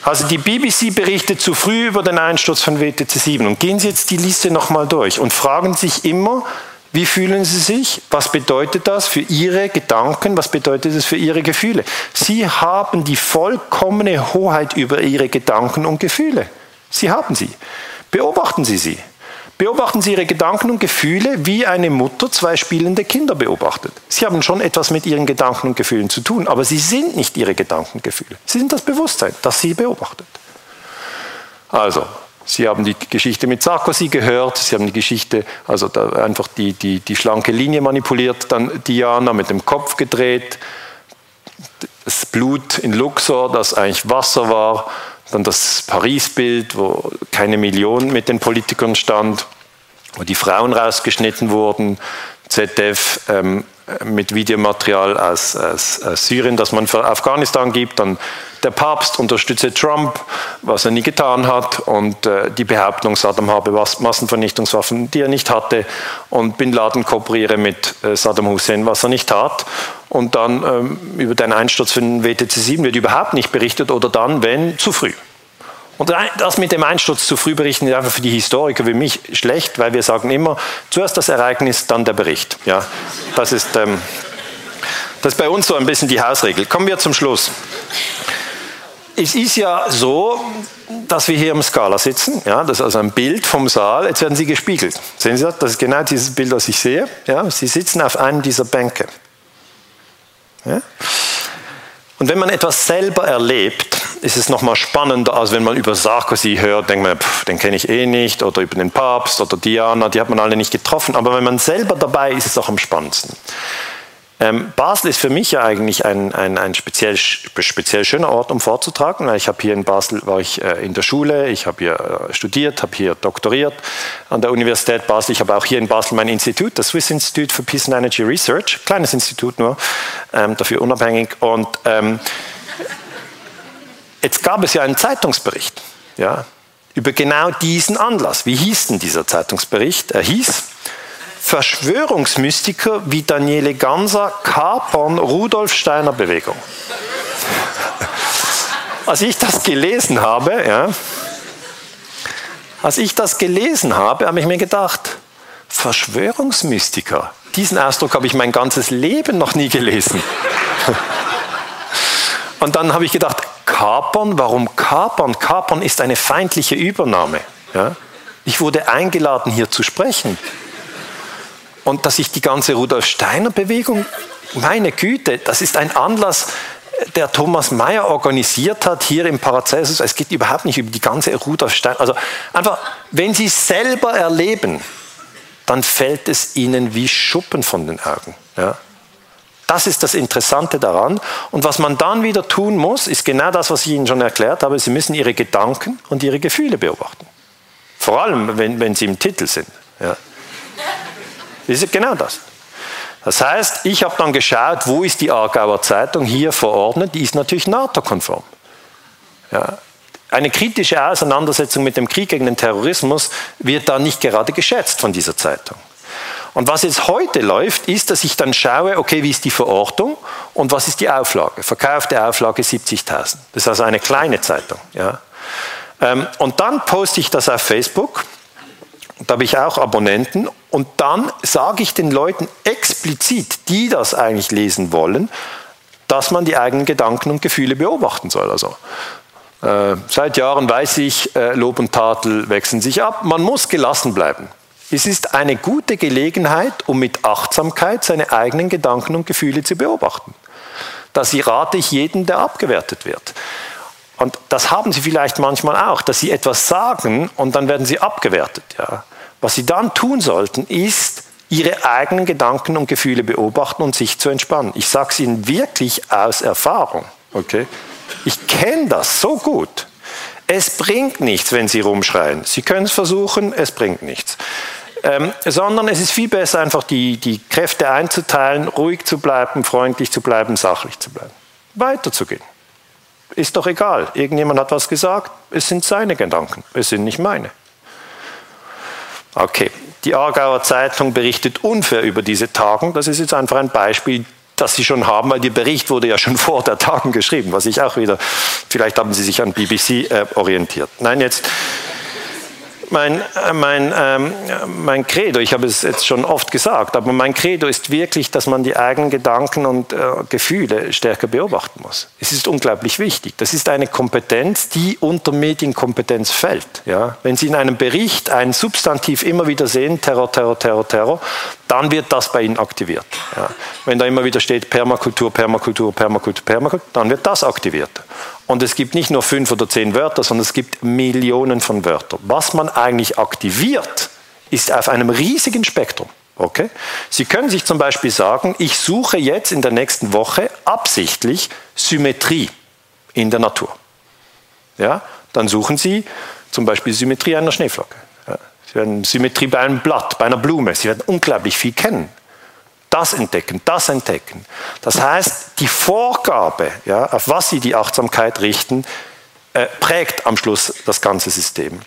Also die BBC berichtet zu früh über den Einsturz von WTC 7 und gehen Sie jetzt die Liste nochmal durch und fragen sich immer, wie fühlen Sie sich? Was bedeutet das für Ihre Gedanken? Was bedeutet es für Ihre Gefühle? Sie haben die vollkommene Hoheit über Ihre Gedanken und Gefühle. Sie haben sie. Beobachten Sie sie. Beobachten Sie Ihre Gedanken und Gefühle, wie eine Mutter zwei spielende Kinder beobachtet. Sie haben schon etwas mit Ihren Gedanken und Gefühlen zu tun, aber Sie sind nicht Ihre Gedanken und Gefühle. Sie sind das Bewusstsein, das Sie beobachtet. Also, Sie haben die Geschichte mit Sarkozy gehört, Sie haben die Geschichte, also einfach die, die, die schlanke Linie manipuliert, dann Diana mit dem Kopf gedreht, das Blut in Luxor, das eigentlich Wasser war, dann das Paris-Bild, wo keine Million mit den Politikern stand, wo die Frauen rausgeschnitten wurden, ZDF ähm, mit Videomaterial aus, aus, aus, Syrien, das man für Afghanistan gibt, dann der Papst unterstütze Trump, was er nie getan hat, und äh, die Behauptung, Saddam habe Massenvernichtungswaffen, die er nicht hatte, und Bin Laden kooperiere mit äh, Saddam Hussein, was er nicht tat. Und dann ähm, über den Einsturz von WTC 7 wird überhaupt nicht berichtet oder dann, wenn, zu früh. Und das mit dem Einsturz zu früh berichten ist einfach für die Historiker wie mich schlecht, weil wir sagen immer, zuerst das Ereignis, dann der Bericht. Ja, das ist, ähm, das ist bei uns so ein bisschen die Hausregel. Kommen wir zum Schluss. Es ist ja so, dass wir hier im Skala sitzen. Ja, das ist also ein Bild vom Saal. Jetzt werden Sie gespiegelt. Sehen Sie das? Das ist genau dieses Bild, das ich sehe. Ja, Sie sitzen auf einem dieser Bänke. Ja? Und wenn man etwas selber erlebt, ist es nochmal spannender, als wenn man über Sarkozy hört, denkt man, pff, den kenne ich eh nicht, oder über den Papst oder Diana, die hat man alle nicht getroffen. Aber wenn man selber dabei ist, ist es auch am spannendsten. Ähm, Basel ist für mich ja eigentlich ein, ein, ein speziell, speziell schöner Ort, um vorzutragen. Ich habe hier in Basel, war ich äh, in der Schule, ich habe hier äh, studiert, habe hier doktoriert an der Universität Basel. Ich habe auch hier in Basel mein Institut, das Swiss Institute for Peace and Energy Research, kleines Institut nur, ähm, dafür unabhängig. Und ähm, jetzt gab es ja einen Zeitungsbericht ja, über genau diesen Anlass. Wie hieß denn dieser Zeitungsbericht? Er hieß Verschwörungsmystiker wie Daniele Ganser kapern Rudolf Steiner Bewegung. Als ich das gelesen habe, ja, als ich das gelesen habe, habe ich mir gedacht, Verschwörungsmystiker, diesen Ausdruck habe ich mein ganzes Leben noch nie gelesen. Und dann habe ich gedacht, kapern, warum kapern? Kapern ist eine feindliche Übernahme. Ja? Ich wurde eingeladen, hier zu sprechen. Und dass ich die ganze Rudolf Steiner Bewegung, meine Güte, das ist ein Anlass, der Thomas Mayer organisiert hat hier im Paracelsus. Es geht überhaupt nicht über die ganze Rudolf Steiner. Also einfach, wenn Sie es selber erleben, dann fällt es Ihnen wie Schuppen von den Augen. Ja? Das ist das Interessante daran. Und was man dann wieder tun muss, ist genau das, was ich Ihnen schon erklärt habe. Sie müssen Ihre Gedanken und Ihre Gefühle beobachten. Vor allem, wenn, wenn sie im Titel sind. Ja. Das ist genau das. Das heißt, ich habe dann geschaut, wo ist die Aargauer Zeitung hier verordnet, die ist natürlich NATO-konform. Ja. Eine kritische Auseinandersetzung mit dem Krieg gegen den Terrorismus wird da nicht gerade geschätzt von dieser Zeitung. Und was jetzt heute läuft, ist, dass ich dann schaue, okay, wie ist die Verordnung und was ist die Auflage? Verkaufte Auflage 70.000. Das ist also eine kleine Zeitung. Ja. Ähm, und dann poste ich das auf Facebook da habe ich auch Abonnenten und dann sage ich den Leuten explizit, die das eigentlich lesen wollen, dass man die eigenen Gedanken und Gefühle beobachten soll. Also äh, seit Jahren weiß ich, äh, Lob und Tadel wechseln sich ab. Man muss gelassen bleiben. Es ist eine gute Gelegenheit, um mit Achtsamkeit seine eigenen Gedanken und Gefühle zu beobachten. Das rate ich jedem, der abgewertet wird. Und das haben Sie vielleicht manchmal auch, dass Sie etwas sagen und dann werden Sie abgewertet. Ja. Was Sie dann tun sollten, ist, Ihre eigenen Gedanken und Gefühle beobachten und sich zu entspannen. Ich sage es Ihnen wirklich aus Erfahrung. Okay? Ich kenne das so gut. Es bringt nichts, wenn Sie rumschreien. Sie können es versuchen, es bringt nichts. Ähm, sondern es ist viel besser, einfach die, die Kräfte einzuteilen, ruhig zu bleiben, freundlich zu bleiben, sachlich zu bleiben. Weiterzugehen. Ist doch egal. Irgendjemand hat was gesagt, es sind seine Gedanken, es sind nicht meine. Okay, die Aargauer Zeitung berichtet unfair über diese Tagen. Das ist jetzt einfach ein Beispiel, das Sie schon haben, weil der Bericht wurde ja schon vor der Tagen geschrieben, was ich auch wieder, vielleicht haben Sie sich an BBC äh, orientiert. Nein, jetzt mein, äh, mein, ähm, mein Credo, ich habe es jetzt schon oft gesagt, aber mein Credo ist wirklich, dass man die eigenen Gedanken und äh, Gefühle stärker beobachten muss. Es ist unglaublich wichtig. Das ist eine Kompetenz, die unter Medienkompetenz fällt. Ja? Wenn Sie in einem Bericht ein Substantiv immer wieder sehen, Terror, Terror, Terror, Terror, dann wird das bei Ihnen aktiviert. Ja? Wenn da immer wieder steht Permakultur, Permakultur, Permakultur, Permakultur, dann wird das aktiviert. Und es gibt nicht nur fünf oder zehn Wörter, sondern es gibt Millionen von Wörtern. Was man eigentlich aktiviert, ist auf einem riesigen Spektrum. Okay? Sie können sich zum Beispiel sagen, ich suche jetzt in der nächsten Woche absichtlich Symmetrie in der Natur. Ja? Dann suchen Sie zum Beispiel Symmetrie einer Schneeflocke. Ja? Sie werden Symmetrie bei einem Blatt, bei einer Blume. Sie werden unglaublich viel kennen das entdecken, das entdecken. Das heißt, die Vorgabe, ja, auf was Sie die Achtsamkeit richten, äh, prägt am Schluss das ganze System.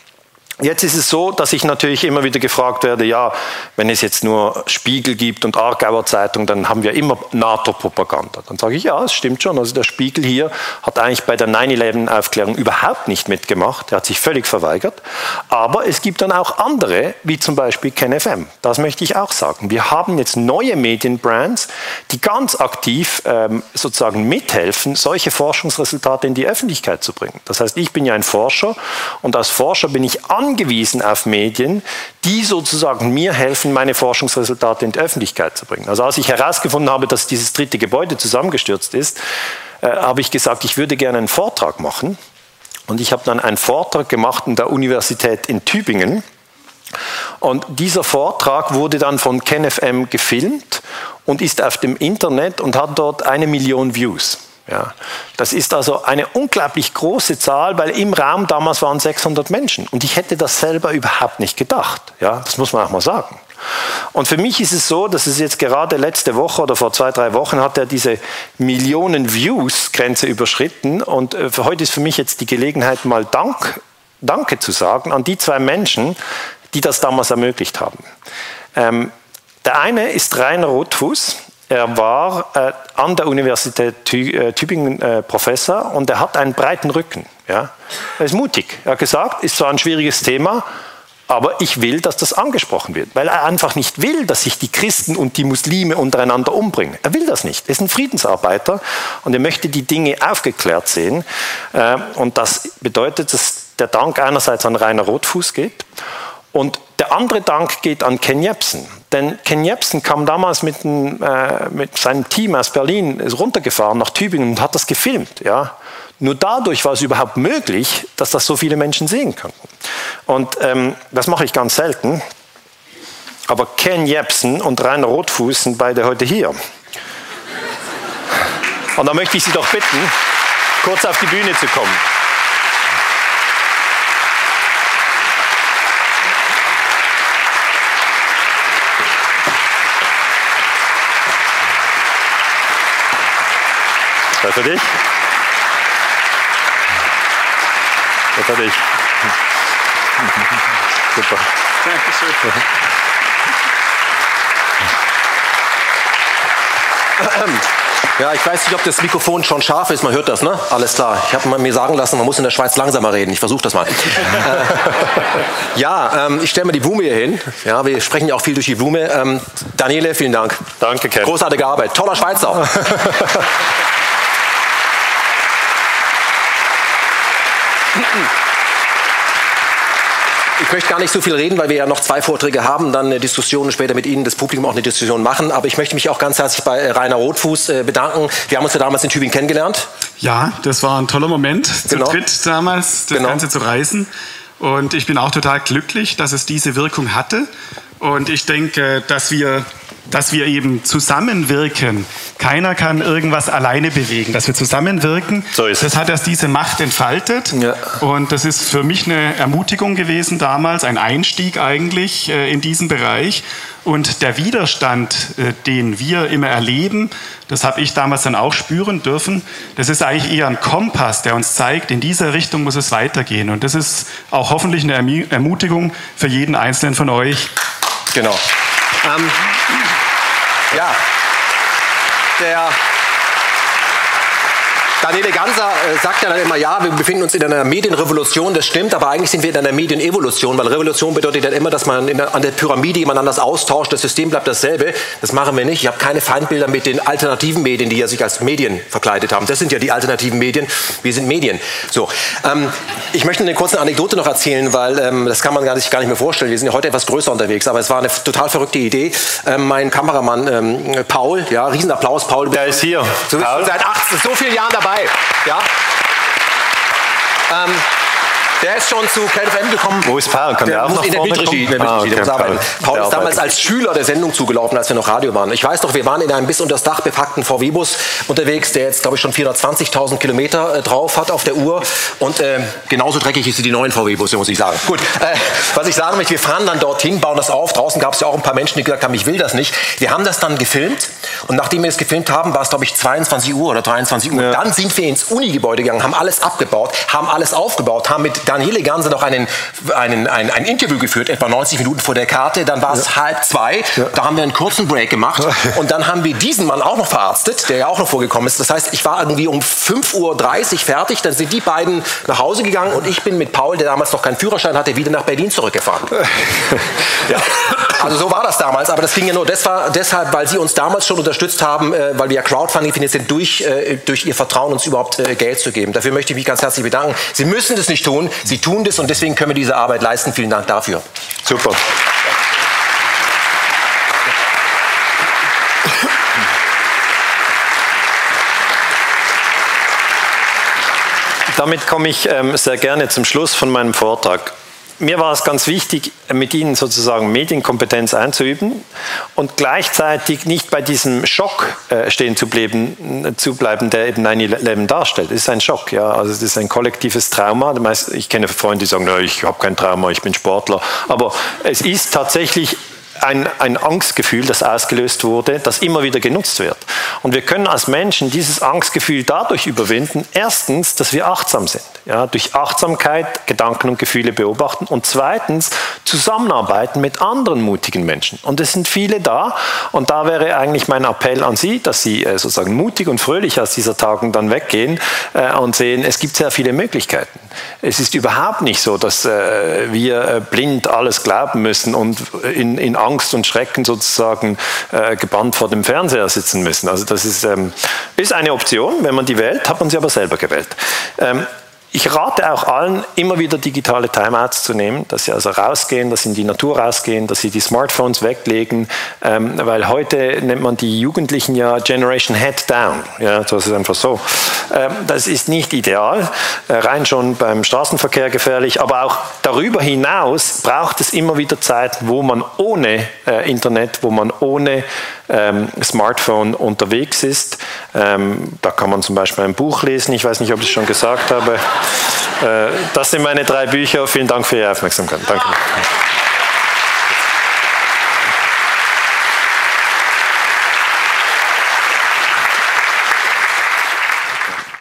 Jetzt ist es so, dass ich natürlich immer wieder gefragt werde, ja, wenn es jetzt nur Spiegel gibt und Aargauer Zeitung, dann haben wir immer NATO-Propaganda. Dann sage ich, ja, es stimmt schon. Also der Spiegel hier hat eigentlich bei der 9-11-Aufklärung überhaupt nicht mitgemacht. Er hat sich völlig verweigert. Aber es gibt dann auch andere, wie zum Beispiel KenFM. Das möchte ich auch sagen. Wir haben jetzt neue Medienbrands, die ganz aktiv ähm, sozusagen mithelfen, solche Forschungsresultate in die Öffentlichkeit zu bringen. Das heißt, ich bin ja ein Forscher und als Forscher bin ich an angewiesen auf Medien, die sozusagen mir helfen, meine Forschungsresultate in die Öffentlichkeit zu bringen. Also als ich herausgefunden habe, dass dieses dritte Gebäude zusammengestürzt ist, äh, habe ich gesagt, ich würde gerne einen Vortrag machen. Und ich habe dann einen Vortrag gemacht in der Universität in Tübingen. Und dieser Vortrag wurde dann von KenFM gefilmt und ist auf dem Internet und hat dort eine Million Views. Ja, das ist also eine unglaublich große Zahl, weil im Raum damals waren 600 Menschen. Und ich hätte das selber überhaupt nicht gedacht. Ja, das muss man auch mal sagen. Und für mich ist es so, dass es jetzt gerade letzte Woche oder vor zwei, drei Wochen hat er diese Millionen Views-Grenze überschritten. Und äh, für heute ist für mich jetzt die Gelegenheit, mal Dank, Danke zu sagen an die zwei Menschen, die das damals ermöglicht haben. Ähm, der eine ist Rainer Rotfuß. Er war äh, an der Universität äh, Tübingen äh, Professor und er hat einen breiten Rücken. Ja? Er ist mutig. Er hat gesagt, ist zwar ein schwieriges Thema, aber ich will, dass das angesprochen wird, weil er einfach nicht will, dass sich die Christen und die Muslime untereinander umbringen. Er will das nicht. Er ist ein Friedensarbeiter und er möchte die Dinge aufgeklärt sehen. Äh, und das bedeutet, dass der Dank einerseits an Rainer Rotfuß geht und der andere Dank geht an Ken Jebsen. Denn Ken Jebsen kam damals mit, ein, äh, mit, seinem Team aus Berlin runtergefahren nach Tübingen und hat das gefilmt. Ja? Nur dadurch war es überhaupt möglich, dass das so viele Menschen sehen konnten. Und ähm, das mache ich ganz selten. Aber Ken Jebsen und Rainer Rotfuß sind beide heute hier. Und da möchte ich Sie doch bitten, kurz auf die Bühne zu kommen. Das für dich. Das für dich. Super. Dankeschön. Ja, ich weiß nicht, ob das Mikrofon schon scharf ist. Man hört das, ne? Alles klar. Ich habe mir sagen lassen, man muss in der Schweiz langsamer reden. Ich versuche das mal. äh, ja, ähm, ich stelle mir die Blume hier hin. Ja, wir sprechen ja auch viel durch die Blume. Ähm, Daniele, vielen Dank. Danke, Ken. Großartige Arbeit. Toller Schweizer. Ich möchte gar nicht so viel reden, weil wir ja noch zwei Vorträge haben, dann eine Diskussion und später mit Ihnen, das Publikum, auch eine Diskussion machen. Aber ich möchte mich auch ganz herzlich bei Rainer Rotfuß äh, bedanken. Wir haben uns ja damals in Tübingen kennengelernt. Ja, das war ein toller Moment, zu genau. dritt damals das genau. Ganze zu reißen. Und ich bin auch total glücklich, dass es diese Wirkung hatte. Und ich denke, dass wir dass wir eben zusammenwirken. Keiner kann irgendwas alleine bewegen. Dass wir zusammenwirken, so das hat erst diese Macht entfaltet. Ja. Und das ist für mich eine Ermutigung gewesen damals, ein Einstieg eigentlich äh, in diesen Bereich. Und der Widerstand, äh, den wir immer erleben, das habe ich damals dann auch spüren dürfen, das ist eigentlich eher ein Kompass, der uns zeigt, in dieser Richtung muss es weitergehen. Und das ist auch hoffentlich eine Ermutigung für jeden Einzelnen von euch. Genau. Ähm, ja, der Daniele Ganser äh, sagt ja dann immer, ja, wir befinden uns in einer Medienrevolution, das stimmt, aber eigentlich sind wir in einer Medienevolution, weil Revolution bedeutet dann immer, dass man der, an der Pyramide jemand anders austauscht, das System bleibt dasselbe. Das machen wir nicht. Ich habe keine Feindbilder mit den alternativen Medien, die ja sich als Medien verkleidet haben. Das sind ja die alternativen Medien. Wir sind Medien. So, ähm, ich möchte eine kurze Anekdote noch erzählen, weil ähm, das kann man gar nicht, gar nicht mehr vorstellen. Wir sind ja heute etwas größer unterwegs, aber es war eine total verrückte Idee. Ähm, mein Kameramann ähm, Paul, ja, Riesenapplaus, Paul. Der ist hier. So, Paul. Seit 18, so vielen Jahren dabei. Ja? Ähm, der ist schon zu KFM gekommen. Wo ist Paul? Kann der, der auch noch in der Bildregie, in ah, okay, Paul, Paul ist damals als Schüler der Sendung zugelaufen, als wir noch Radio waren. Ich weiß noch, wir waren in einem bis unter das Dach bepackten VW-Bus unterwegs, der jetzt, glaube ich, schon 420.000 Kilometer äh, drauf hat auf der Uhr. Und äh, genauso dreckig ist die neuen VW-Busse, muss ich sagen. Gut, äh, was ich sagen möchte, wir fahren dann dorthin, bauen das auf. Draußen gab es ja auch ein paar Menschen, die gesagt haben, ich will das nicht. Wir haben das dann gefilmt. Und nachdem wir das gefilmt haben, war es, glaube ich, 22 Uhr oder 23 Uhr. Ja. Dann sind wir ins Unigebäude gegangen, haben alles abgebaut, haben alles aufgebaut, haben mit Daniele Ganse noch einen, einen, ein, ein Interview geführt, etwa 90 Minuten vor der Karte. Dann war es ja. halb zwei. Ja. Da haben wir einen kurzen Break gemacht. Und dann haben wir diesen Mann auch noch verarztet, der ja auch noch vorgekommen ist. Das heißt, ich war irgendwie um 5.30 Uhr fertig. Dann sind die beiden nach Hause gegangen und ich bin mit Paul, der damals noch keinen Führerschein hatte, wieder nach Berlin zurückgefahren. ja. Also so war das damals. Aber das ging ja nur deshalb, weil sie uns damals schon unterstützt haben, äh, weil wir ja Crowdfunding finanziert durch, äh, durch ihr Vertrauen, uns überhaupt äh, Geld zu geben. Dafür möchte ich mich ganz herzlich bedanken. Sie müssen das nicht tun. Sie tun das und deswegen können wir diese Arbeit leisten. Vielen Dank dafür. Super. Damit komme ich ähm, sehr gerne zum Schluss von meinem Vortrag mir war es ganz wichtig, mit Ihnen sozusagen Medienkompetenz einzuüben und gleichzeitig nicht bei diesem Schock äh, stehen zu bleiben, zu bleiben, der eben 9-11 darstellt. Es ist ein Schock, ja. Also es ist ein kollektives Trauma. Ich kenne Freunde, die sagen, ich habe kein Trauma, ich bin Sportler. Aber es ist tatsächlich ein, ein Angstgefühl, das ausgelöst wurde, das immer wieder genutzt wird. Und wir können als Menschen dieses Angstgefühl dadurch überwinden, erstens, dass wir achtsam sind, ja, durch Achtsamkeit Gedanken und Gefühle beobachten und zweitens zusammenarbeiten mit anderen mutigen Menschen. Und es sind viele da und da wäre eigentlich mein Appell an Sie, dass Sie äh, sozusagen mutig und fröhlich aus dieser Tagung dann weggehen äh, und sehen, es gibt sehr viele Möglichkeiten. Es ist überhaupt nicht so, dass äh, wir blind alles glauben müssen und in, in Angst und Schrecken sozusagen äh, gebannt vor dem Fernseher sitzen müssen. Also das ist, ähm, ist eine Option. Wenn man die wählt, hat man sie aber selber gewählt. Ähm, ich rate auch allen, immer wieder digitale Timeouts zu nehmen, dass sie also rausgehen, dass sie in die Natur rausgehen, dass sie die Smartphones weglegen, ähm, weil heute nennt man die Jugendlichen ja Generation Head Down. Ja, das ist einfach so. Ähm, das ist nicht ideal, äh, rein schon beim Straßenverkehr gefährlich, aber auch darüber hinaus braucht es immer wieder Zeiten, wo man ohne äh, Internet, wo man ohne ähm, Smartphone unterwegs ist. Ähm, da kann man zum Beispiel ein Buch lesen. Ich weiß nicht, ob ich es schon gesagt habe. Äh, das sind meine drei Bücher. Vielen Dank für Ihre Aufmerksamkeit. Danke.